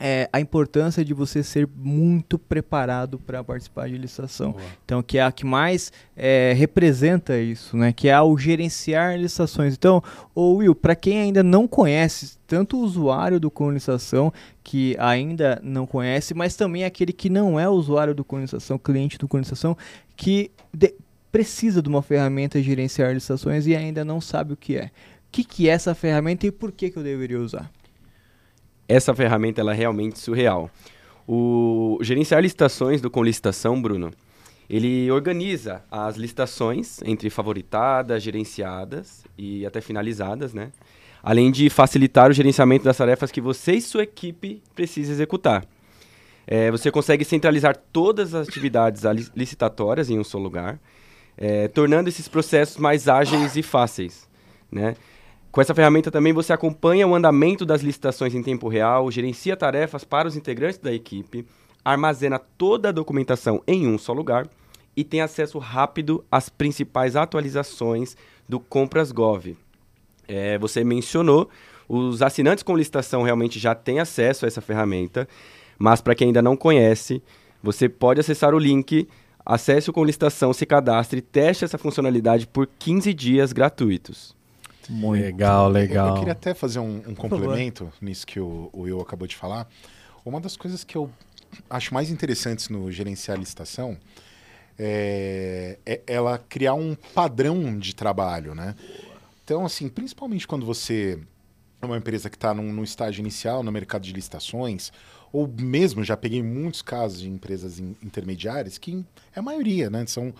Speaker 1: é, a importância de você ser muito preparado para participar de licitação. Boa. Então, que é a que mais é, representa isso, né? Que é o gerenciar licitações. Então, o Will, para quem ainda não conhece, tanto o usuário do Colonização, que ainda não conhece, mas também aquele que não é usuário do Colonização, cliente do Colonização, que de, precisa de uma ferramenta de gerenciar licitações e ainda não sabe o que é. O que, que é essa ferramenta e por que, que eu deveria usar?
Speaker 3: Essa ferramenta ela é realmente surreal. O gerenciar licitações do Com Licitação, Bruno, ele organiza as licitações entre favoritadas, gerenciadas e até finalizadas, né? Além de facilitar o gerenciamento das tarefas que você e sua equipe precisam executar. É, você consegue centralizar todas as atividades licitatórias em um só lugar, é, tornando esses processos mais ágeis e fáceis, né? Com essa ferramenta também você acompanha o andamento das licitações em tempo real, gerencia tarefas para os integrantes da equipe, armazena toda a documentação em um só lugar e tem acesso rápido às principais atualizações do Compras Gov. É, você mencionou, os assinantes com licitação realmente já têm acesso a essa ferramenta, mas para quem ainda não conhece, você pode acessar o link, acesse o com licitação, se cadastre e teste essa funcionalidade por 15 dias gratuitos.
Speaker 2: Muito legal, legal.
Speaker 4: Eu, eu queria até fazer um, um complemento nisso que o, o Will acabou de falar. Uma das coisas que eu acho mais interessantes no gerenciar licitação é, é ela criar um padrão de trabalho, né? Então, assim, principalmente quando você é uma empresa que está num, num, estágio inicial no mercado de licitações, ou mesmo já peguei muitos casos de empresas in, intermediárias, que é a maioria, né? São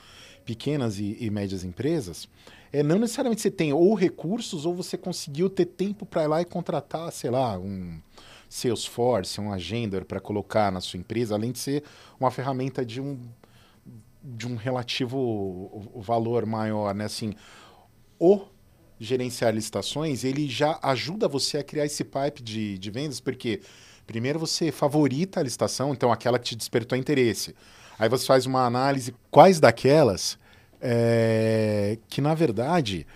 Speaker 4: pequenas e, e médias empresas. É, não necessariamente você tem ou recursos ou você conseguiu ter tempo para ir lá e contratar, sei lá, um Salesforce, um Agenda para colocar na sua empresa, além de ser uma ferramenta de um de um relativo valor maior, né? Assim, o gerenciar licitações, ele já ajuda você a criar esse pipe de, de vendas, porque primeiro você favorita a licitação, então aquela que te despertou interesse. Aí você faz uma análise quais daquelas é, que, na verdade,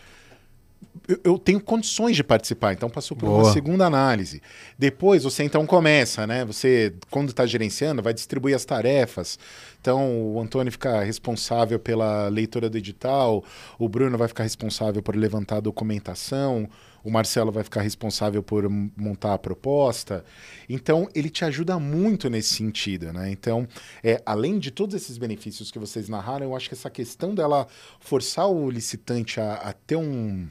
Speaker 4: eu, eu, tenho condições de participar, então passou por Boa. uma segunda análise. Depois você então começa, né? Você, quando está gerenciando, vai distribuir as tarefas. Então o Antônio fica responsável pela leitura do edital, o Bruno vai ficar responsável por levantar a documentação, o Marcelo vai ficar responsável por montar a proposta. Então, ele te ajuda muito nesse sentido, né? Então, é, além de todos esses benefícios que vocês narraram, eu acho que essa questão dela forçar o licitante a, a ter um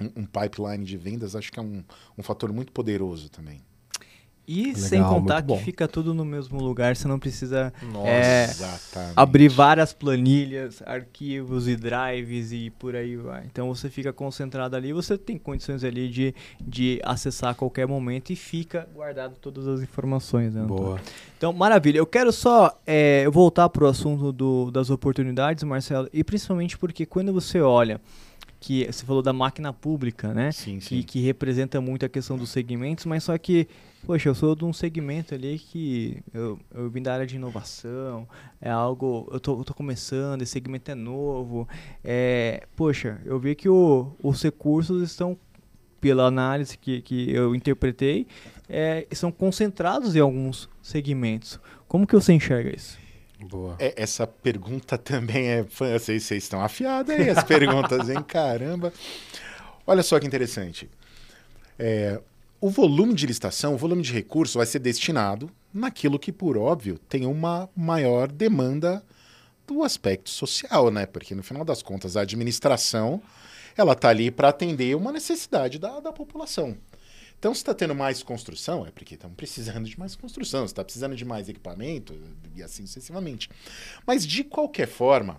Speaker 4: um, um pipeline de vendas, acho que é um, um fator muito poderoso também.
Speaker 1: E Legal, sem contar que fica tudo no mesmo lugar, você não precisa Nossa, é, abrir várias planilhas, arquivos e drives e por aí vai. Então você fica concentrado ali, você tem condições ali de, de acessar a qualquer momento e fica guardado todas as informações. Né,
Speaker 2: Boa.
Speaker 1: Então, maravilha. Eu quero só é, voltar para o assunto do, das oportunidades, Marcelo, e principalmente porque quando você olha que você falou da máquina pública, né?
Speaker 4: Sim,
Speaker 1: sim. Que, que representa muito a questão dos segmentos, mas só que, poxa, eu sou de um segmento ali que eu, eu vim da área de inovação, é algo, eu tô, eu tô começando, esse segmento é novo, é, poxa, eu vi que o, os recursos estão pela análise que, que eu interpretei, é, são concentrados em alguns segmentos. Como que você enxerga isso?
Speaker 4: Boa. É, essa pergunta também é. Vocês, vocês estão afiados aí, as perguntas, hein? Caramba. Olha só que interessante. É, o volume de licitação, o volume de recurso vai ser destinado naquilo que, por óbvio, tem uma maior demanda do aspecto social, né? Porque no final das contas, a administração ela está ali para atender uma necessidade da, da população. Então, se está tendo mais construção, é porque estamos precisando de mais construção, está precisando de mais equipamento, e assim sucessivamente. Mas, de qualquer forma,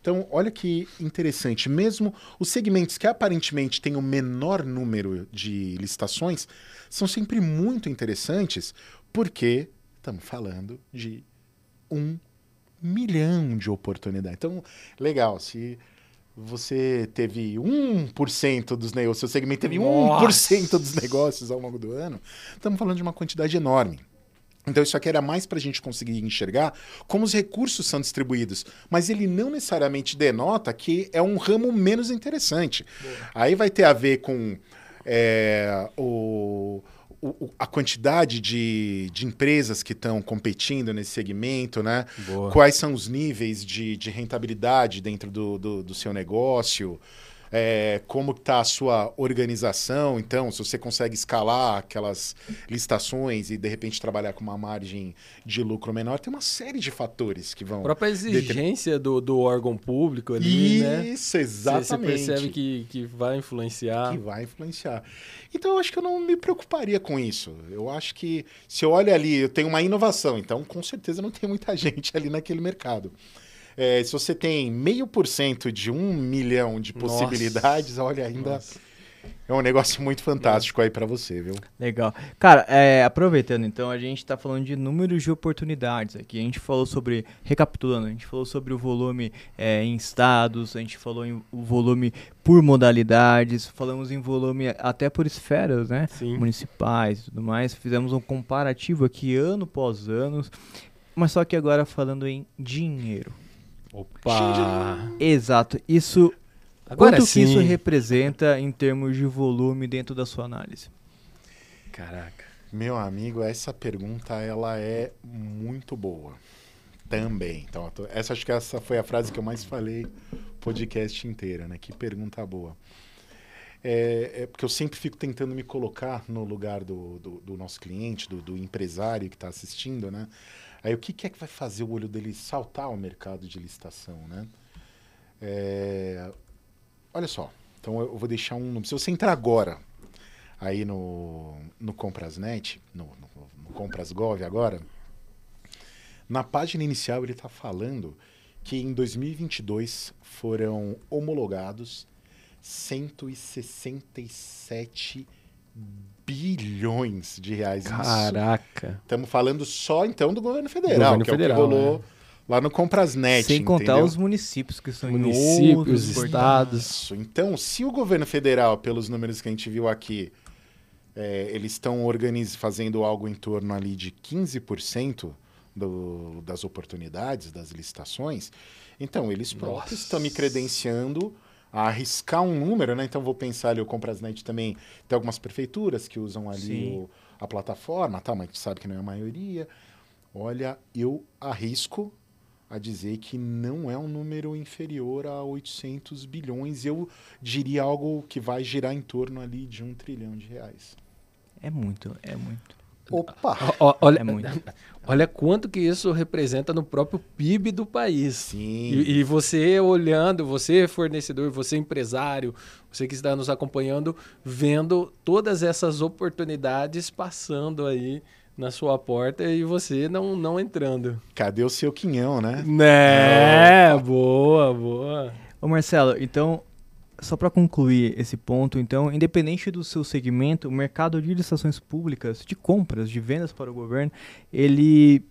Speaker 4: então, olha que interessante, mesmo os segmentos que aparentemente têm o menor número de licitações são sempre muito interessantes, porque estamos falando de um milhão de oportunidades. Então, legal, se você teve 1% dos negócios, seu segmento teve Nossa. 1% dos negócios ao longo do ano, estamos falando de uma quantidade enorme. Então, isso aqui era mais para a gente conseguir enxergar como os recursos são distribuídos. Mas ele não necessariamente denota que é um ramo menos interessante. Boa. Aí vai ter a ver com é, o o, a quantidade de, de empresas que estão competindo nesse segmento, né? Boa. Quais são os níveis de, de rentabilidade dentro do, do, do seu negócio? É, como está a sua organização. Então, se você consegue escalar aquelas licitações e de repente trabalhar com uma margem de lucro menor, tem uma série de fatores que vão. A
Speaker 2: própria exigência do, do órgão público ali,
Speaker 4: Isso, né? Isso, exatamente. Você
Speaker 2: percebe que, que vai influenciar.
Speaker 4: Que vai influenciar. Então, eu acho que eu não me preocuparia com isso. Eu acho que se eu olho ali, eu tenho uma inovação, então com certeza não tem muita gente ali naquele mercado. É, se você tem meio por cento de um milhão de possibilidades, Nossa. olha, ainda Nossa. é um negócio muito fantástico aí para você, viu?
Speaker 1: Legal. Cara, é, aproveitando então, a gente está falando de números de oportunidades aqui. A gente falou sobre, recapitulando, a gente falou sobre o volume é, em estados, a gente falou em o volume por modalidades, falamos em volume até por esferas, né?
Speaker 2: Sim.
Speaker 1: Municipais e tudo mais. Fizemos um comparativo aqui ano após ano Mas só que agora falando em dinheiro.
Speaker 2: Opa!
Speaker 1: Exato. Isso.
Speaker 2: Agora
Speaker 1: quanto
Speaker 2: sim.
Speaker 1: que isso representa em termos de volume dentro da sua análise?
Speaker 2: Caraca.
Speaker 4: Meu amigo, essa pergunta ela é muito boa. Também. Então, tô- essa acho que essa foi a frase que eu mais falei podcast inteiro, né? Que pergunta boa. É, é porque eu sempre fico tentando me colocar no lugar do, do, do nosso cliente, do, do empresário que está assistindo, né? Aí o que, que é que vai fazer o olho dele saltar ao mercado de licitação, né? É, olha só, então eu vou deixar um. Se você entrar agora aí no, no Comprasnet, no, no, no Comprasgov agora, na página inicial ele está falando que em 2022 foram homologados 167 bilhões de reais.
Speaker 2: Caraca.
Speaker 4: Estamos falando só então do governo federal,
Speaker 2: Governo
Speaker 4: que
Speaker 2: federal,
Speaker 4: é o que rolou lá no Comprasnet.
Speaker 1: Sem contar
Speaker 4: entendeu?
Speaker 1: os municípios que estão em
Speaker 2: Municípios,
Speaker 1: outros portais.
Speaker 2: estados.
Speaker 4: Isso. Então, se o governo federal, pelos números que a gente viu aqui, é, eles estão fazendo algo em torno ali de 15% do... das oportunidades, das licitações, então eles próprios estão me credenciando a arriscar um número, né? Então vou pensar ali, o Comprasnet também tem algumas prefeituras que usam ali o- a plataforma, tá? Mas a gente sabe que não é a maioria. Olha, eu arrisco a dizer que não é um número inferior a 800 bilhões. Eu diria algo que vai girar em torno ali de um trilhão de reais.
Speaker 1: É muito, é muito.
Speaker 4: Opa!
Speaker 2: Ó, olha,
Speaker 1: É muito.
Speaker 2: olha quanto que isso representa no próprio PIB do país.
Speaker 4: Sim.
Speaker 2: E, e você olhando, você fornecedor, você empresário, você que está nos acompanhando, vendo todas essas oportunidades passando aí na sua porta e você não, não entrando.
Speaker 4: Cadê o seu quinhão, né?
Speaker 2: Né? Boa, boa.
Speaker 1: Ô Marcelo, então, só para concluir esse ponto, então, independente do seu segmento, o mercado de licitações públicas, de compras, de vendas para o governo, ele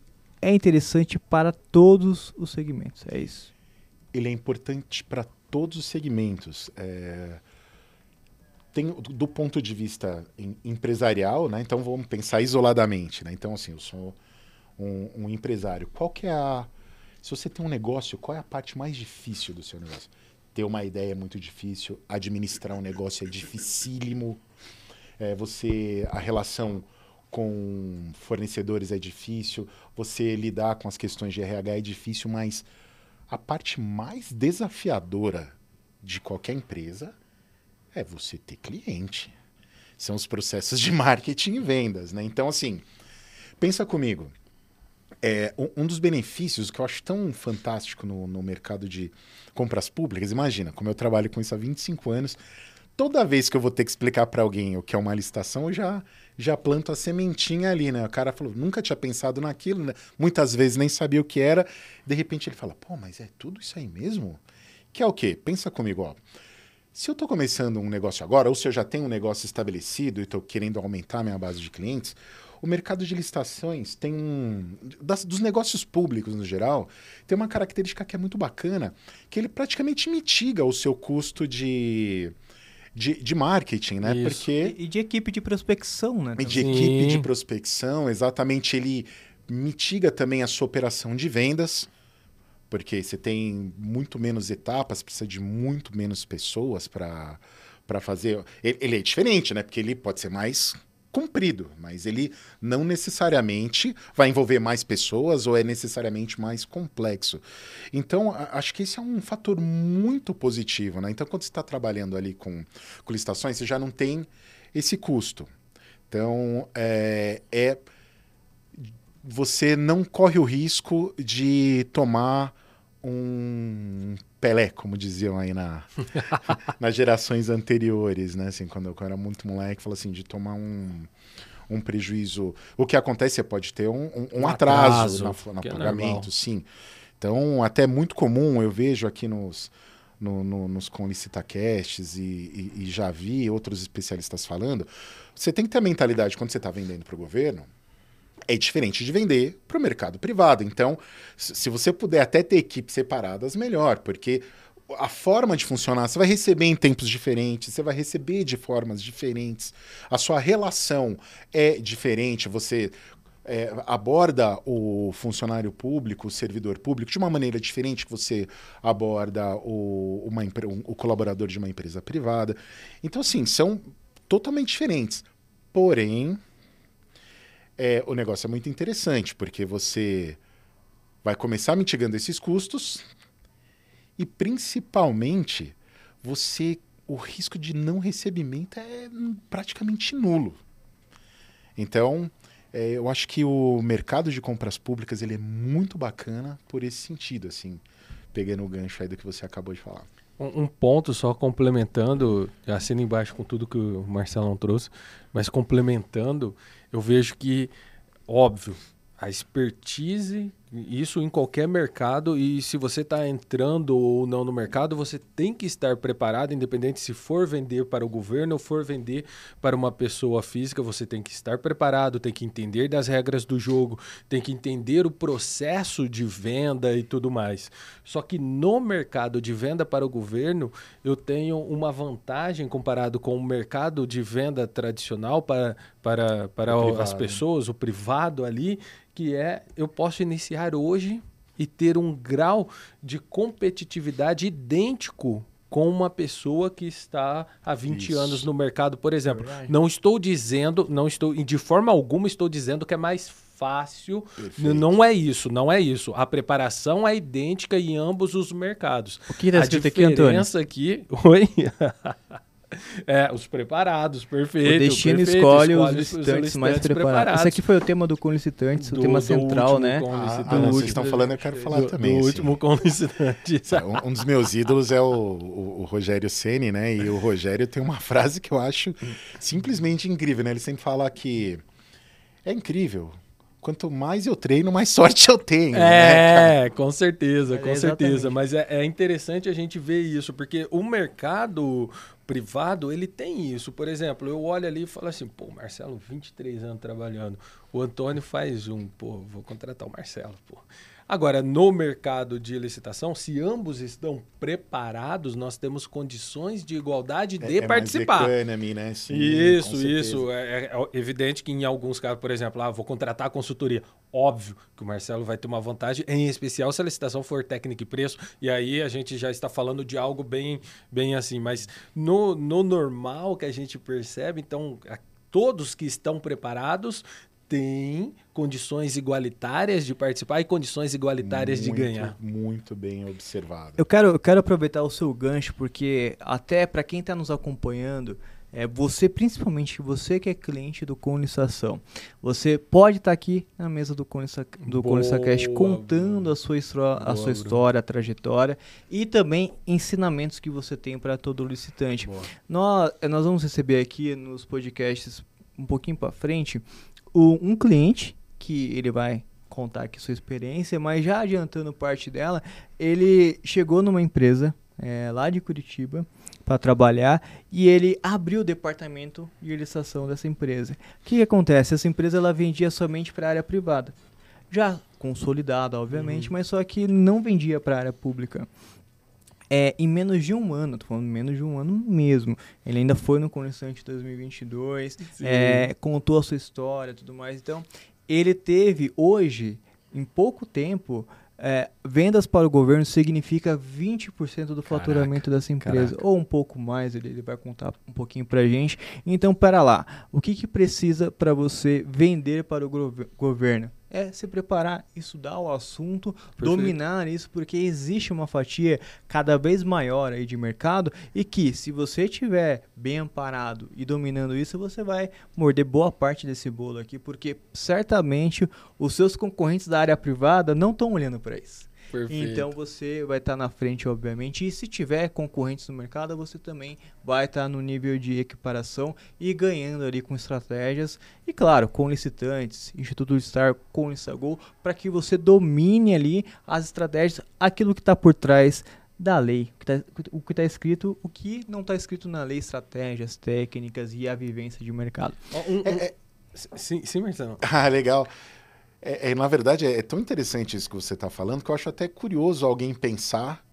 Speaker 1: é interessante para todos os segmentos, é isso.
Speaker 4: ele é importante para todos os segmentos. É, tem do ponto de vista em- empresarial, né? Então vamos pensar isoladamente, né? Então assim, eu sou um, um empresário. Qual que é a se você tem um negócio, qual é a parte mais difícil do seu negócio? Ter uma ideia é muito difícil, administrar um negócio é dificílimo. É, você a relação com fornecedores é difícil, você lidar com as questões de RH é difícil, mas a parte mais desafiadora de qualquer empresa é você ter cliente. São os processos de marketing e vendas, né? Então, assim, pensa comigo. É, um, dos benefícios que eu acho tão fantástico no, no mercado de compras públicas, imagina, como eu trabalho com isso há 25 anos, toda vez que eu vou ter que explicar para alguém o que é uma licitação, eu já, já planto a sementinha ali, né? O cara falou, nunca tinha pensado naquilo, né? muitas vezes nem sabia o que era, de repente ele fala, pô, mas é tudo isso aí mesmo? Que é o quê? Pensa comigo, ó. Se eu estou começando um negócio agora, ou se eu já tenho um negócio estabelecido e estou querendo aumentar minha base de clientes, o mercado de licitações tem um. das- dos negócios públicos no geral, tem uma característica que é muito bacana, que ele praticamente mitiga o seu custo de, de, de marketing, né?
Speaker 2: Isso.
Speaker 4: Porque.
Speaker 1: E, de equipe de prospecção, né?
Speaker 4: E de
Speaker 1: também.
Speaker 4: equipe de
Speaker 2: Sim.
Speaker 4: prospecção, exatamente, ele mitiga também a sua operação de vendas, porque você tem muito menos etapas, precisa de muito menos pessoas para fazer. Ele, ele é diferente, né? Porque ele pode ser mais comprido, mas ele não necessariamente vai envolver mais pessoas ou é necessariamente mais complexo. Então, a- acho que esse é um fator muito positivo, né? Então, quando você está trabalhando ali com, com licitações, você já não tem esse custo. Então, é, é- você não corre o risco de tomar um Pelé, como diziam aí na, nas gerações anteriores, né? Assim, quando eu era muito moleque, falou assim, de tomar um, um prejuízo. O que acontece, você pode ter um, um- um atraso,
Speaker 2: atraso, é
Speaker 4: pagamento,
Speaker 2: normal.
Speaker 4: sim. Então, até é muito comum, eu vejo aqui nos, no, no, nos com licitacasts e, e, e já vi outros especialistas falando, você tem que ter a mentalidade, quando você está vendendo para o governo, é diferente de vender para o mercado privado. Então, se você puder até ter equipes separadas, melhor, porque a forma de funcionar, você vai receber em tempos diferentes, você vai receber de formas diferentes, a sua relação é diferente, você é, aborda o funcionário público, o servidor público, de uma maneira diferente que você aborda o, uma, o colaborador de uma empresa privada. Então, assim, são totalmente diferentes. Porém, é, o negócio é muito interessante, porque você vai começar mitigando esses custos e, principalmente, você o risco de não recebimento é praticamente nulo. Então, é, eu acho que o mercado de compras públicas ele é muito bacana por esse sentido, assim, pegando o gancho aí do que você acabou de falar.
Speaker 2: Um, ponto só complementando, assino embaixo com tudo que o Marcelão trouxe, mas complementando, eu vejo que, óbvio, a expertise isso em qualquer mercado e se você está entrando ou não no mercado, você tem que estar preparado, independente se for vender para o governo ou for vender para uma pessoa física, você tem que estar preparado, tem que entender das regras do jogo, tem que entender o processo de venda e tudo mais. Só que no mercado de venda para o governo, eu tenho uma vantagem comparado com o mercado de venda tradicional para, para, para as né? pessoas, o privado ali, que é eu posso iniciar hoje e ter um grau de competitividade idêntico com uma pessoa que está há 20 Isso. anos no mercado, por exemplo. É não estou dizendo, não estou de forma alguma estou dizendo que é mais fácil. Perfeito. Não é isso, não é isso. A preparação é idêntica em ambos os mercados.
Speaker 1: O que está escrito aqui,
Speaker 2: Antônio? A diferença aqui, oi. É, os preparados, perfeito.
Speaker 1: O destino
Speaker 2: perfeito,
Speaker 1: escolhe, escolhe, os licitantes mais preparados. preparados. Esse aqui foi o tema do com licitantes, o tema central, né?
Speaker 4: Ah, ah, não, vocês estão falando, eu quero falar do, também.
Speaker 2: Do assim. último com licitantes.
Speaker 4: É, um, um, dos meus ídolos é o, o, o, Rogério Ceni, né? E o Rogério tem uma frase que eu acho simplesmente incrível, né? Ele sempre fala que é incrível quanto mais eu treino, mais sorte eu tenho.
Speaker 2: Né, é, né, com certeza, com é, certeza. Mas é, é, interessante a gente ver isso, porque o mercado privado, ele tem isso. Por exemplo, eu olho ali e falo assim, pô, Marcelo, 23 anos trabalhando. O Antônio faz um, pô, vou contratar o Marcelo, pô. Agora, no mercado de licitação, se ambos estão preparados, nós temos condições de igualdade de é, é participar.
Speaker 4: Economy, né?
Speaker 2: Sim, isso, isso. É, é, evidente que em alguns casos, por exemplo, ah, vou contratar a consultoria. Óbvio que o Marcelo vai ter uma vantagem, em especial se a licitação for técnica e preço. E aí a gente já está falando de algo bem, bem assim. Mas no, no normal que a gente percebe, então todos que estão preparados tem condições igualitárias de participar e condições igualitárias
Speaker 4: muito,
Speaker 2: de ganhar.
Speaker 4: Muito bem observado.
Speaker 1: Eu quero, eu quero aproveitar o seu gancho, porque até para quem está nos acompanhando, é você, principalmente você que é cliente do Conlistação, você pode estar tá aqui na mesa do Conlista, do contando a sua, boa, a sua história, a trajetória e também ensinamentos que você tem para todo licitante. Nós, nós vamos receber aqui nos podcasts um pouquinho para frente o, um cliente que ele vai contar aqui sua experiência, mas já adiantando parte dela, ele chegou numa empresa é, lá de Curitiba para trabalhar e ele abriu o departamento de licitação dessa empresa. O que, que acontece? Essa empresa ela vendia somente para a área privada, já consolidada, obviamente, uhum. mas só que não vendia para a área pública é, em menos de um ano, tô falando menos de um ano mesmo. Ele ainda foi no Conestante 2022, é, contou a sua história tudo mais. Então, ele teve hoje, em pouco tempo, é, vendas para o governo significa 20% do faturamento caraca, dessa empresa, caraca. ou um pouco mais, ele, ele, vai contar um pouquinho para gente. Então, para lá, o que, que precisa para você vender para o governo? É se preparar, estudar o assunto, Perfeito. dominar isso, porque existe uma fatia cada vez maior aí de mercado e que se você tiver bem amparado e dominando isso, você vai morder boa parte desse bolo aqui, porque certamente os seus concorrentes da área privada não estão olhando para isso. Perfeito. Então você vai estar tá na frente, obviamente. E se tiver concorrentes no mercado, você também vai estar tá no nível de equiparação e ganhando ali com estratégias. E claro, com licitantes, Instituto Star, com Lissagol, para que você domine ali as estratégias, aquilo que está por trás da lei, o que está escrito, o que não está escrito na lei, estratégias, técnicas e a vivência de mercado.
Speaker 2: Um, um, é, é... Sim, sim, Marcelo.
Speaker 4: Ah, legal. É, é, na verdade, é, é, tão interessante isso que você está falando que eu acho até curioso alguém pensar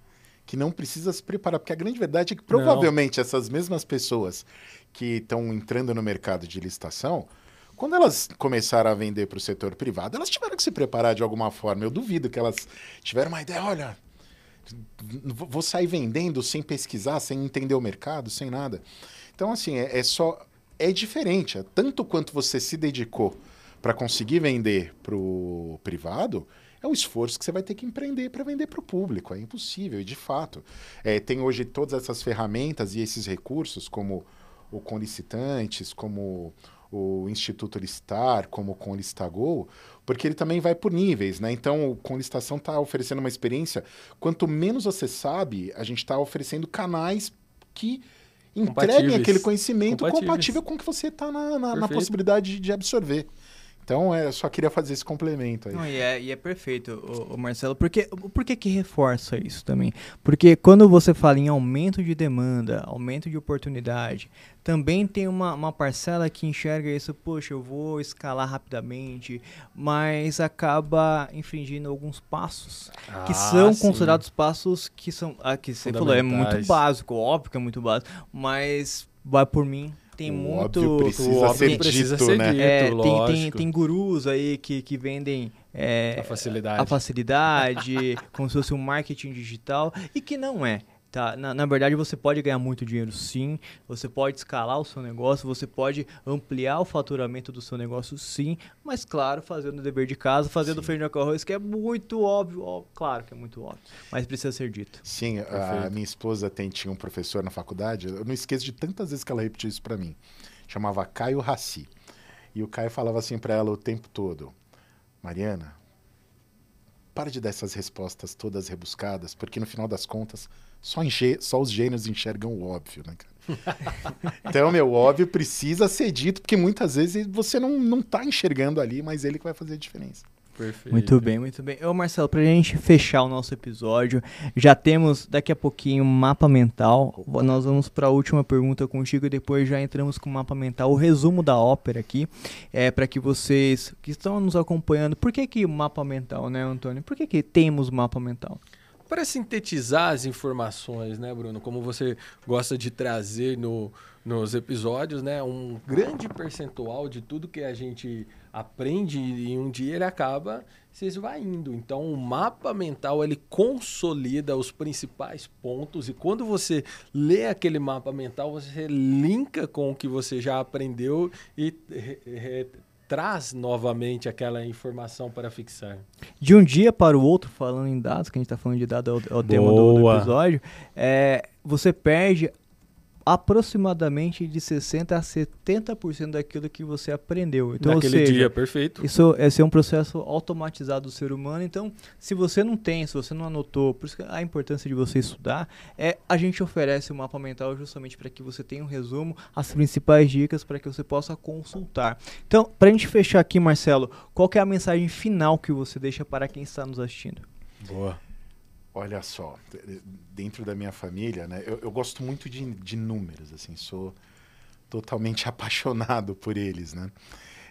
Speaker 4: que não precisa se preparar, porque a grande verdade é que provavelmente não. essas mesmas pessoas que estão entrando no mercado de licitação, Quando elas começaram a vender para o setor privado, elas tiveram que se preparar de alguma forma. Eu duvido que elas tiveram uma ideia, olha, vou sair vendendo sem pesquisar, sem entender o mercado, sem nada. Então, assim, é, é só. É diferente. É tanto quanto você se dedicou para conseguir vender para o privado, é o esforço que você vai ter que empreender para vender para o público. É impossível, e de fato. É, tem hoje todas essas ferramentas e esses recursos, como o Conlicitantes, como o Instituto Listar, como o Conlistagol, porque ele também vai por níveis, né? Então, o Conlistação está oferecendo uma experiência. Quanto menos você sabe, a gente está oferecendo canais que entreguem aquele conhecimento compatível com o que você está na, na, na, possibilidade de absorver. Então, é, só queria fazer esse complemento aí.
Speaker 1: Não, e, é, e é perfeito, o, o, Marcelo. Porque, por que, que reforça isso também? Porque quando você fala em aumento de demanda, aumento de oportunidade, também tem uma, uma parcela que enxerga isso, poxa, eu vou escalar rapidamente, mas acaba infringindo alguns passos, ah, que são sim. considerados passos que são, ah, que você falou, é muito básico, óbvio que é muito básico, mas vai por mim, tem o muito.
Speaker 4: Óbvio precisa o óbvio ser precisa dito, ser né?
Speaker 1: Dito, é, tem, tem, tem, gurus aí que, que vendem é,
Speaker 2: a facilidade,
Speaker 1: a facilidade como se fosse um marketing digital e que não é. Tá, na, na, verdade, você pode ganhar muito dinheiro sim, você pode escalar o seu negócio, você pode ampliar o faturamento do seu negócio sim, mas claro, fazendo o dever de casa, fazendo o feijão com arroz, que é muito óbvio, ó, claro que é muito óbvio, mas precisa ser dito.
Speaker 4: Sim, a minha esposa tem, tinha um professor na faculdade, eu não esqueço de tantas vezes que ela repetiu isso para mim, chamava Caio Raci, e o Caio falava assim para ela o tempo todo, Mariana, para de dar essas respostas todas rebuscadas, porque no final das contas só, só os gênios enxergam o óbvio, né, cara? então, meu, óbvio precisa ser dito, porque muitas vezes você não, não tá enxergando ali, mas ele que vai fazer a diferença.
Speaker 1: Perfeito. Muito bem, muito bem. Ô Marcelo, pra gente fechar o nosso episódio, já temos daqui a pouquinho o mapa mental. Nós vamos para a última pergunta contigo e depois já entramos com o mapa mental, o resumo da ópera aqui, é para que vocês que estão nos acompanhando, por que que o mapa mental, né, Antônio? Por que que temos mapa mental?
Speaker 2: Para sintetizar as informações, né, Bruno? Como você gosta de trazer no, nos episódios, né? Um grande percentual de tudo que a gente aprende em um dia ele acaba se esvaindo. Então, o mapa mental ele consolida os principais pontos e quando você lê aquele mapa mental, você linka com o que você já aprendeu e traz novamente aquela informação para fixar.
Speaker 1: De um dia para o outro, falando em dados, que a gente está falando de dados, é o, é o tema do, do, episódio, é, você perde aproximadamente de 60% a 70% daquilo que você aprendeu.
Speaker 2: Então, Naquele seja, dia, perfeito.
Speaker 1: Isso esse é um processo automatizado do ser humano. Então, se você não tem, se você não anotou, por isso que a importância de você estudar, é a gente oferece o um mapa mental justamente para que você tenha um resumo, as principais dicas para que você possa consultar. Então, para a gente fechar aqui, Marcelo, qual é a mensagem final que você deixa para quem está nos assistindo?
Speaker 4: Boa. Olha só, dentro da minha família, né, eu, eu gosto muito de, de, números, assim, sou totalmente apaixonado por eles, né?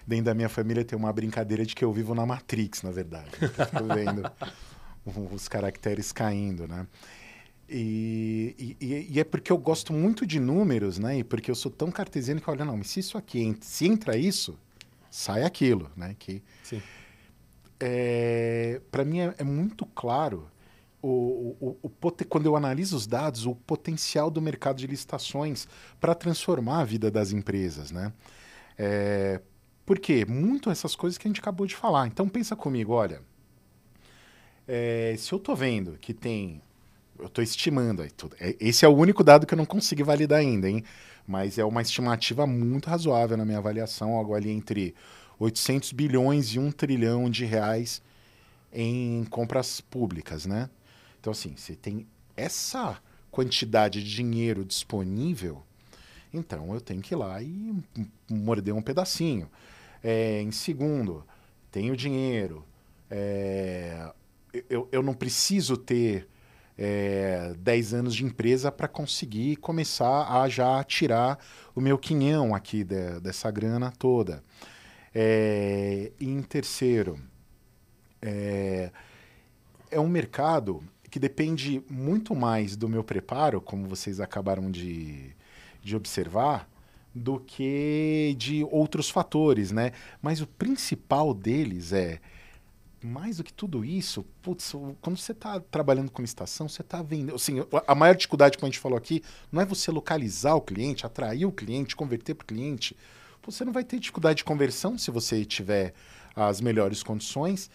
Speaker 4: Dentro da minha família tem uma brincadeira de que eu vivo na Matrix, na verdade. Eu fico vendo os caracteres caindo, né? E, e, e, é porque eu gosto muito de números, né? E porque eu sou tão cartesiano que, olha, não, mas se isso aqui, se entra isso, sai aquilo, né? Que,
Speaker 2: Sim.
Speaker 4: É, Para mim é, é muito claro o, o, o, quando eu analiso os dados, o potencial do mercado de licitações para transformar a vida das empresas, né? É, por quê? Muito essas coisas que a gente acabou de falar. Então pensa comigo, olha, é, se eu estou vendo que tem, eu estou estimando, é, esse é o único dado que eu não consigo validar ainda, hein? Mas é uma estimativa muito razoável na minha avaliação, algo ali entre 800 bilhões e 1 trilhão de reais em compras públicas, né? Então, assim, você tem essa quantidade de dinheiro disponível, então eu tenho que ir lá e morder um pedacinho. É, em segundo, tenho dinheiro, é, eu, eu não preciso ter é, 10 anos de empresa para conseguir começar a já tirar o meu quinhão aqui de, dessa grana toda. É, em terceiro, é, é um mercado que depende muito mais do meu preparo, como vocês acabaram de, de observar, do que de outros fatores, né? Mas o principal deles é mais do que tudo isso, putz, quando você está trabalhando com licitação, você está vendendo. Assim, a maior dificuldade, como a gente falou aqui, não é você localizar o cliente, atrair o cliente, converter para o cliente. Você não vai ter dificuldade de conversão se você tiver as melhores condições.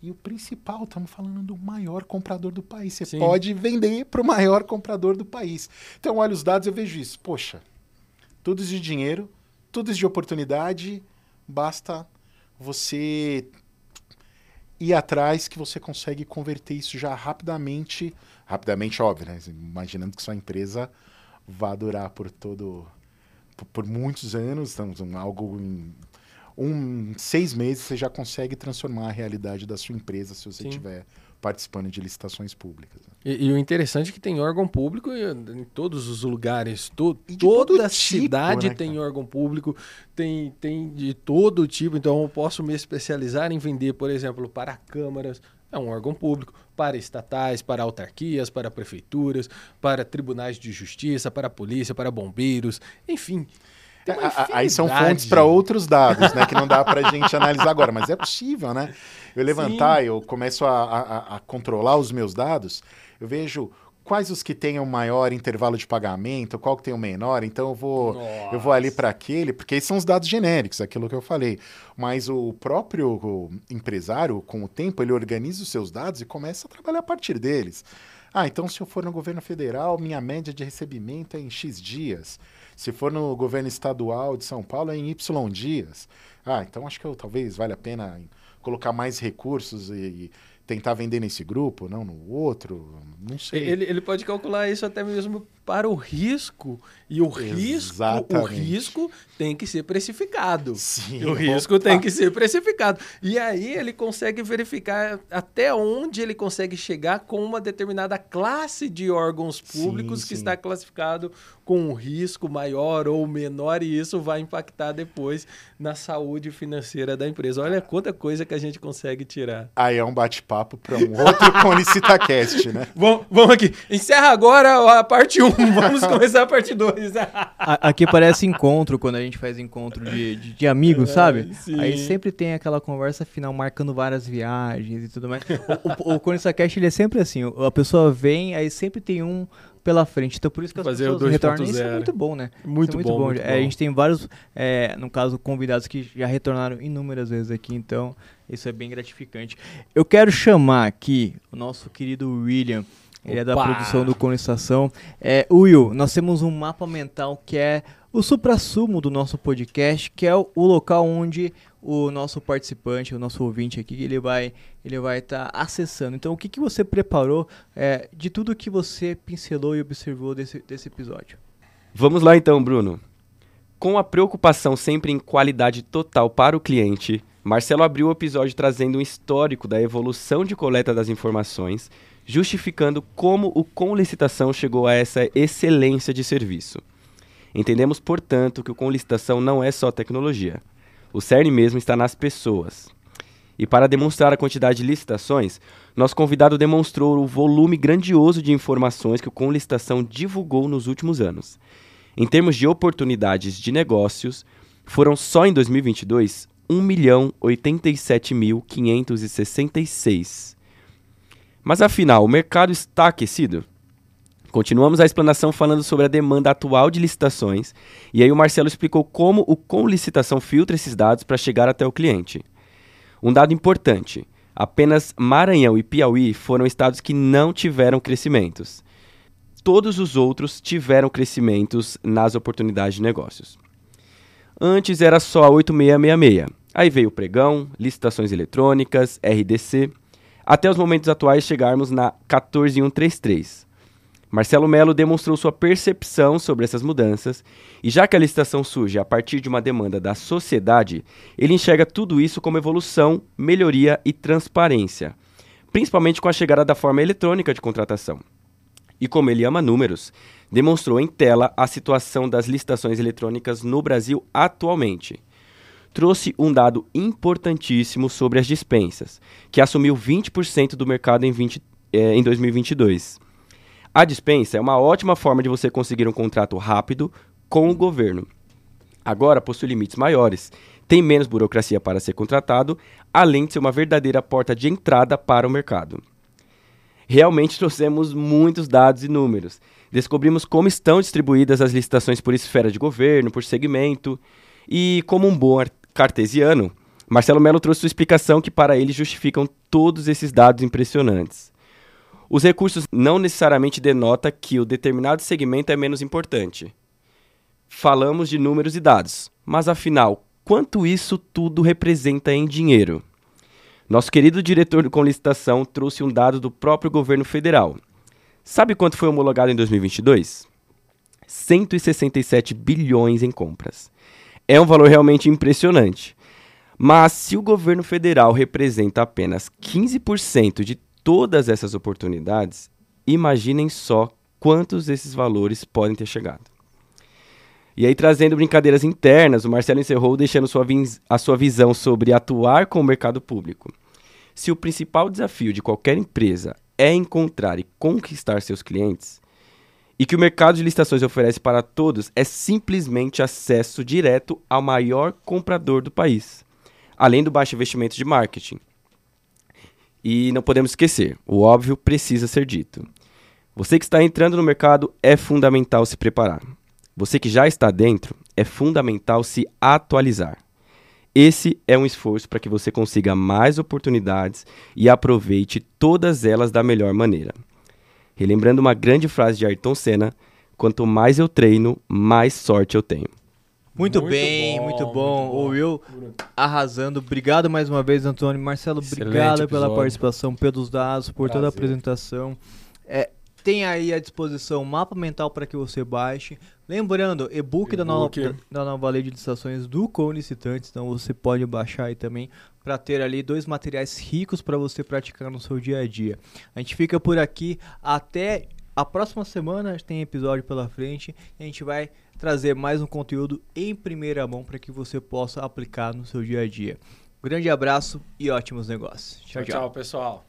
Speaker 4: E o principal, estamos falando do maior comprador do país. Você Sim. pode vender para o maior comprador do país. Então, olha os dados, eu vejo isso. Poxa, tudo de dinheiro, tudo de oportunidade, basta você ir atrás que você consegue converter isso já rapidamente, rapidamente, óbvio, né? Imaginando que sua empresa vá durar por todo, por, muitos anos, então, algo em um seis meses você já consegue transformar a realidade da sua empresa se você Sim. tiver participando de licitações públicas. Né?
Speaker 2: E, e, o interessante é que tem órgão público em todos os lugares, to, toda a tipo, cidade né, tem órgão público, tem, tem de todo tipo, então eu posso me especializar em vender, por exemplo, para câmaras, é um órgão público, para estatais, para autarquias, para prefeituras, para tribunais de justiça, para polícia, para bombeiros, enfim.
Speaker 4: Aí são fontes para outros dados, né? Que não dá para a gente analisar agora, mas é possível, né? Eu levantar, Sim. eu começo a, a, a, controlar os meus dados, eu vejo quais os que têm o maior intervalo de pagamento, qual que tem o menor, então eu vou, eu vou ali para aquele, porque esses são os dados genéricos, aquilo que eu falei. Mas o próprio empresário, com o tempo, ele organiza os seus dados e começa a trabalhar a partir deles. Ah, então se eu for no governo federal, minha média de recebimento é em X dias. Se for no governo estadual de São Paulo, é em Y dias. Ah, então acho que eu, talvez valha a pena colocar mais recursos e, e tentar vender nesse grupo, não no outro, não sei.
Speaker 2: Ele, ele pode calcular isso até mesmo para o risco. E o risco, o risco tem que ser precificado. Sim, o risco opa. tem que ser precificado. E aí ele consegue verificar até onde ele consegue chegar com uma determinada classe de órgãos públicos sim, que sim. está classificado com um risco maior ou menor, e isso vai impactar depois na saúde financeira da empresa. Olha quanta coisa que a gente consegue tirar.
Speaker 4: Aí é um bate-papo para um outro ConiciTaCast, né?
Speaker 2: Vamos, vamos aqui. Encerra agora a parte 1. Vamos começar a parte 2.
Speaker 1: Aqui parece encontro, quando a gente faz encontro de, de, de amigos, é, sabe? Sim. Aí sempre tem aquela conversa final marcando várias viagens e tudo mais. O, o, o Cast, ele é sempre assim, a pessoa vem, aí sempre tem um pela frente. Então por isso que as
Speaker 2: Fazer
Speaker 1: pessoas retornam. Isso é muito bom, né?
Speaker 2: Muito, é muito bom. bom. Muito
Speaker 1: é, a gente tem vários, é, no caso, convidados que já retornaram inúmeras vezes aqui, então isso é bem gratificante. Eu quero chamar aqui o nosso querido William ele é da produção do Condensação. É, Will, nós temos um mapa mental que é o supra-sumo do nosso podcast, que é o, o, local onde o nosso participante, o nosso ouvinte aqui, ele vai ele vai estar tá acessando. Então, o que, que você preparou é, de tudo que você pincelou e observou desse, desse episódio?
Speaker 3: Vamos lá então, Bruno. Com a preocupação sempre em qualidade total para o cliente, Marcelo abriu o episódio trazendo um histórico da evolução de coleta das informações justificando como o com licitação chegou a essa excelência de serviço. Entendemos, portanto, que o com licitação não é só tecnologia. O cerne mesmo está nas pessoas. E para demonstrar a quantidade de licitações, nosso convidado demonstrou o volume grandioso de informações que o com licitação divulgou nos últimos anos. Em termos de oportunidades de negócios, foram só em 2022 1.087.566 mas afinal, o mercado está aquecido? Continuamos a explanação falando sobre a demanda atual de licitações, e aí o Marcelo explicou como o com licitação filtra esses dados para chegar até o cliente. Um dado importante: apenas Maranhão e Piauí foram estados que não tiveram crescimentos. Todos os outros tiveram crescimentos nas oportunidades de negócios. Antes era só a 8666. Aí veio o pregão, licitações eletrônicas, RDC até os momentos atuais chegarmos na 14133. Marcelo Melo demonstrou sua percepção sobre essas mudanças, e já que a licitação surge a partir de uma demanda da sociedade, ele enxerga tudo isso como evolução, melhoria e transparência, principalmente com a chegada da forma eletrônica de contratação. E como ele ama números, demonstrou em tela a situação das licitações eletrônicas no Brasil atualmente trouxe um dado importantíssimo sobre as dispensas, que assumiu 20% do mercado em, 20, eh, em 2022. A dispensa é uma ótima forma de você conseguir um contrato rápido com o governo. Agora possui limites maiores, tem menos burocracia para ser contratado, além de ser uma verdadeira porta de entrada para o mercado. Realmente trouxemos muitos dados e números. Descobrimos como estão distribuídas as licitações por esfera de governo, por segmento, e como um bom cartesiano, Marcelo Melo trouxe sua explicação que para ele justificam todos esses dados impressionantes. Os recursos não necessariamente denota que o determinado segmento é menos importante. Falamos de números e dados, mas afinal, quanto isso tudo representa em dinheiro? Nosso querido diretor com licitação trouxe um dado do próprio governo federal. Sabe quanto foi homologado em 2022? 167 bilhões em compras. É um valor realmente impressionante. Mas se o governo federal representa apenas 15% de todas essas oportunidades, imaginem só quantos desses valores podem ter chegado. E aí, trazendo brincadeiras internas, o Marcelo encerrou deixando sua a sua visão sobre atuar com o mercado público. Se o principal desafio de qualquer empresa é encontrar e conquistar seus clientes, e que o mercado de licitações oferece para todos é simplesmente acesso direto ao maior comprador do país, além do baixo investimento de marketing. E não podemos esquecer, o óbvio precisa ser dito. Você que está entrando no mercado é fundamental se preparar. Você que já está dentro, é fundamental se atualizar. Esse é um esforço para que você consiga mais oportunidades e aproveite todas elas da melhor maneira. Relembrando uma grande frase de Ayrton Senna: quanto mais eu treino, mais sorte eu tenho.
Speaker 1: Muito, muito bem, bom, muito bom. Muito bom. O Will arrasando. Obrigado mais uma vez, Antônio. Marcelo, Excelente obrigado episódio. pela participação, pelos dados, por Prazer. toda a apresentação. É, tem aí à disposição o mapa mental para que você baixe. Lembrando, e-book da, nova, da nova lei de licitações do Counicitantes, então você pode baixar aí também para ter ali dois materiais ricos para você praticar no seu dia a dia. A gente fica por aqui até a próxima semana, tem episódio pela frente, e a gente vai trazer mais um conteúdo em primeira mão para que você possa aplicar no seu dia a dia. Grande abraço e ótimos negócios.
Speaker 2: tchau, tchau, tchau pessoal.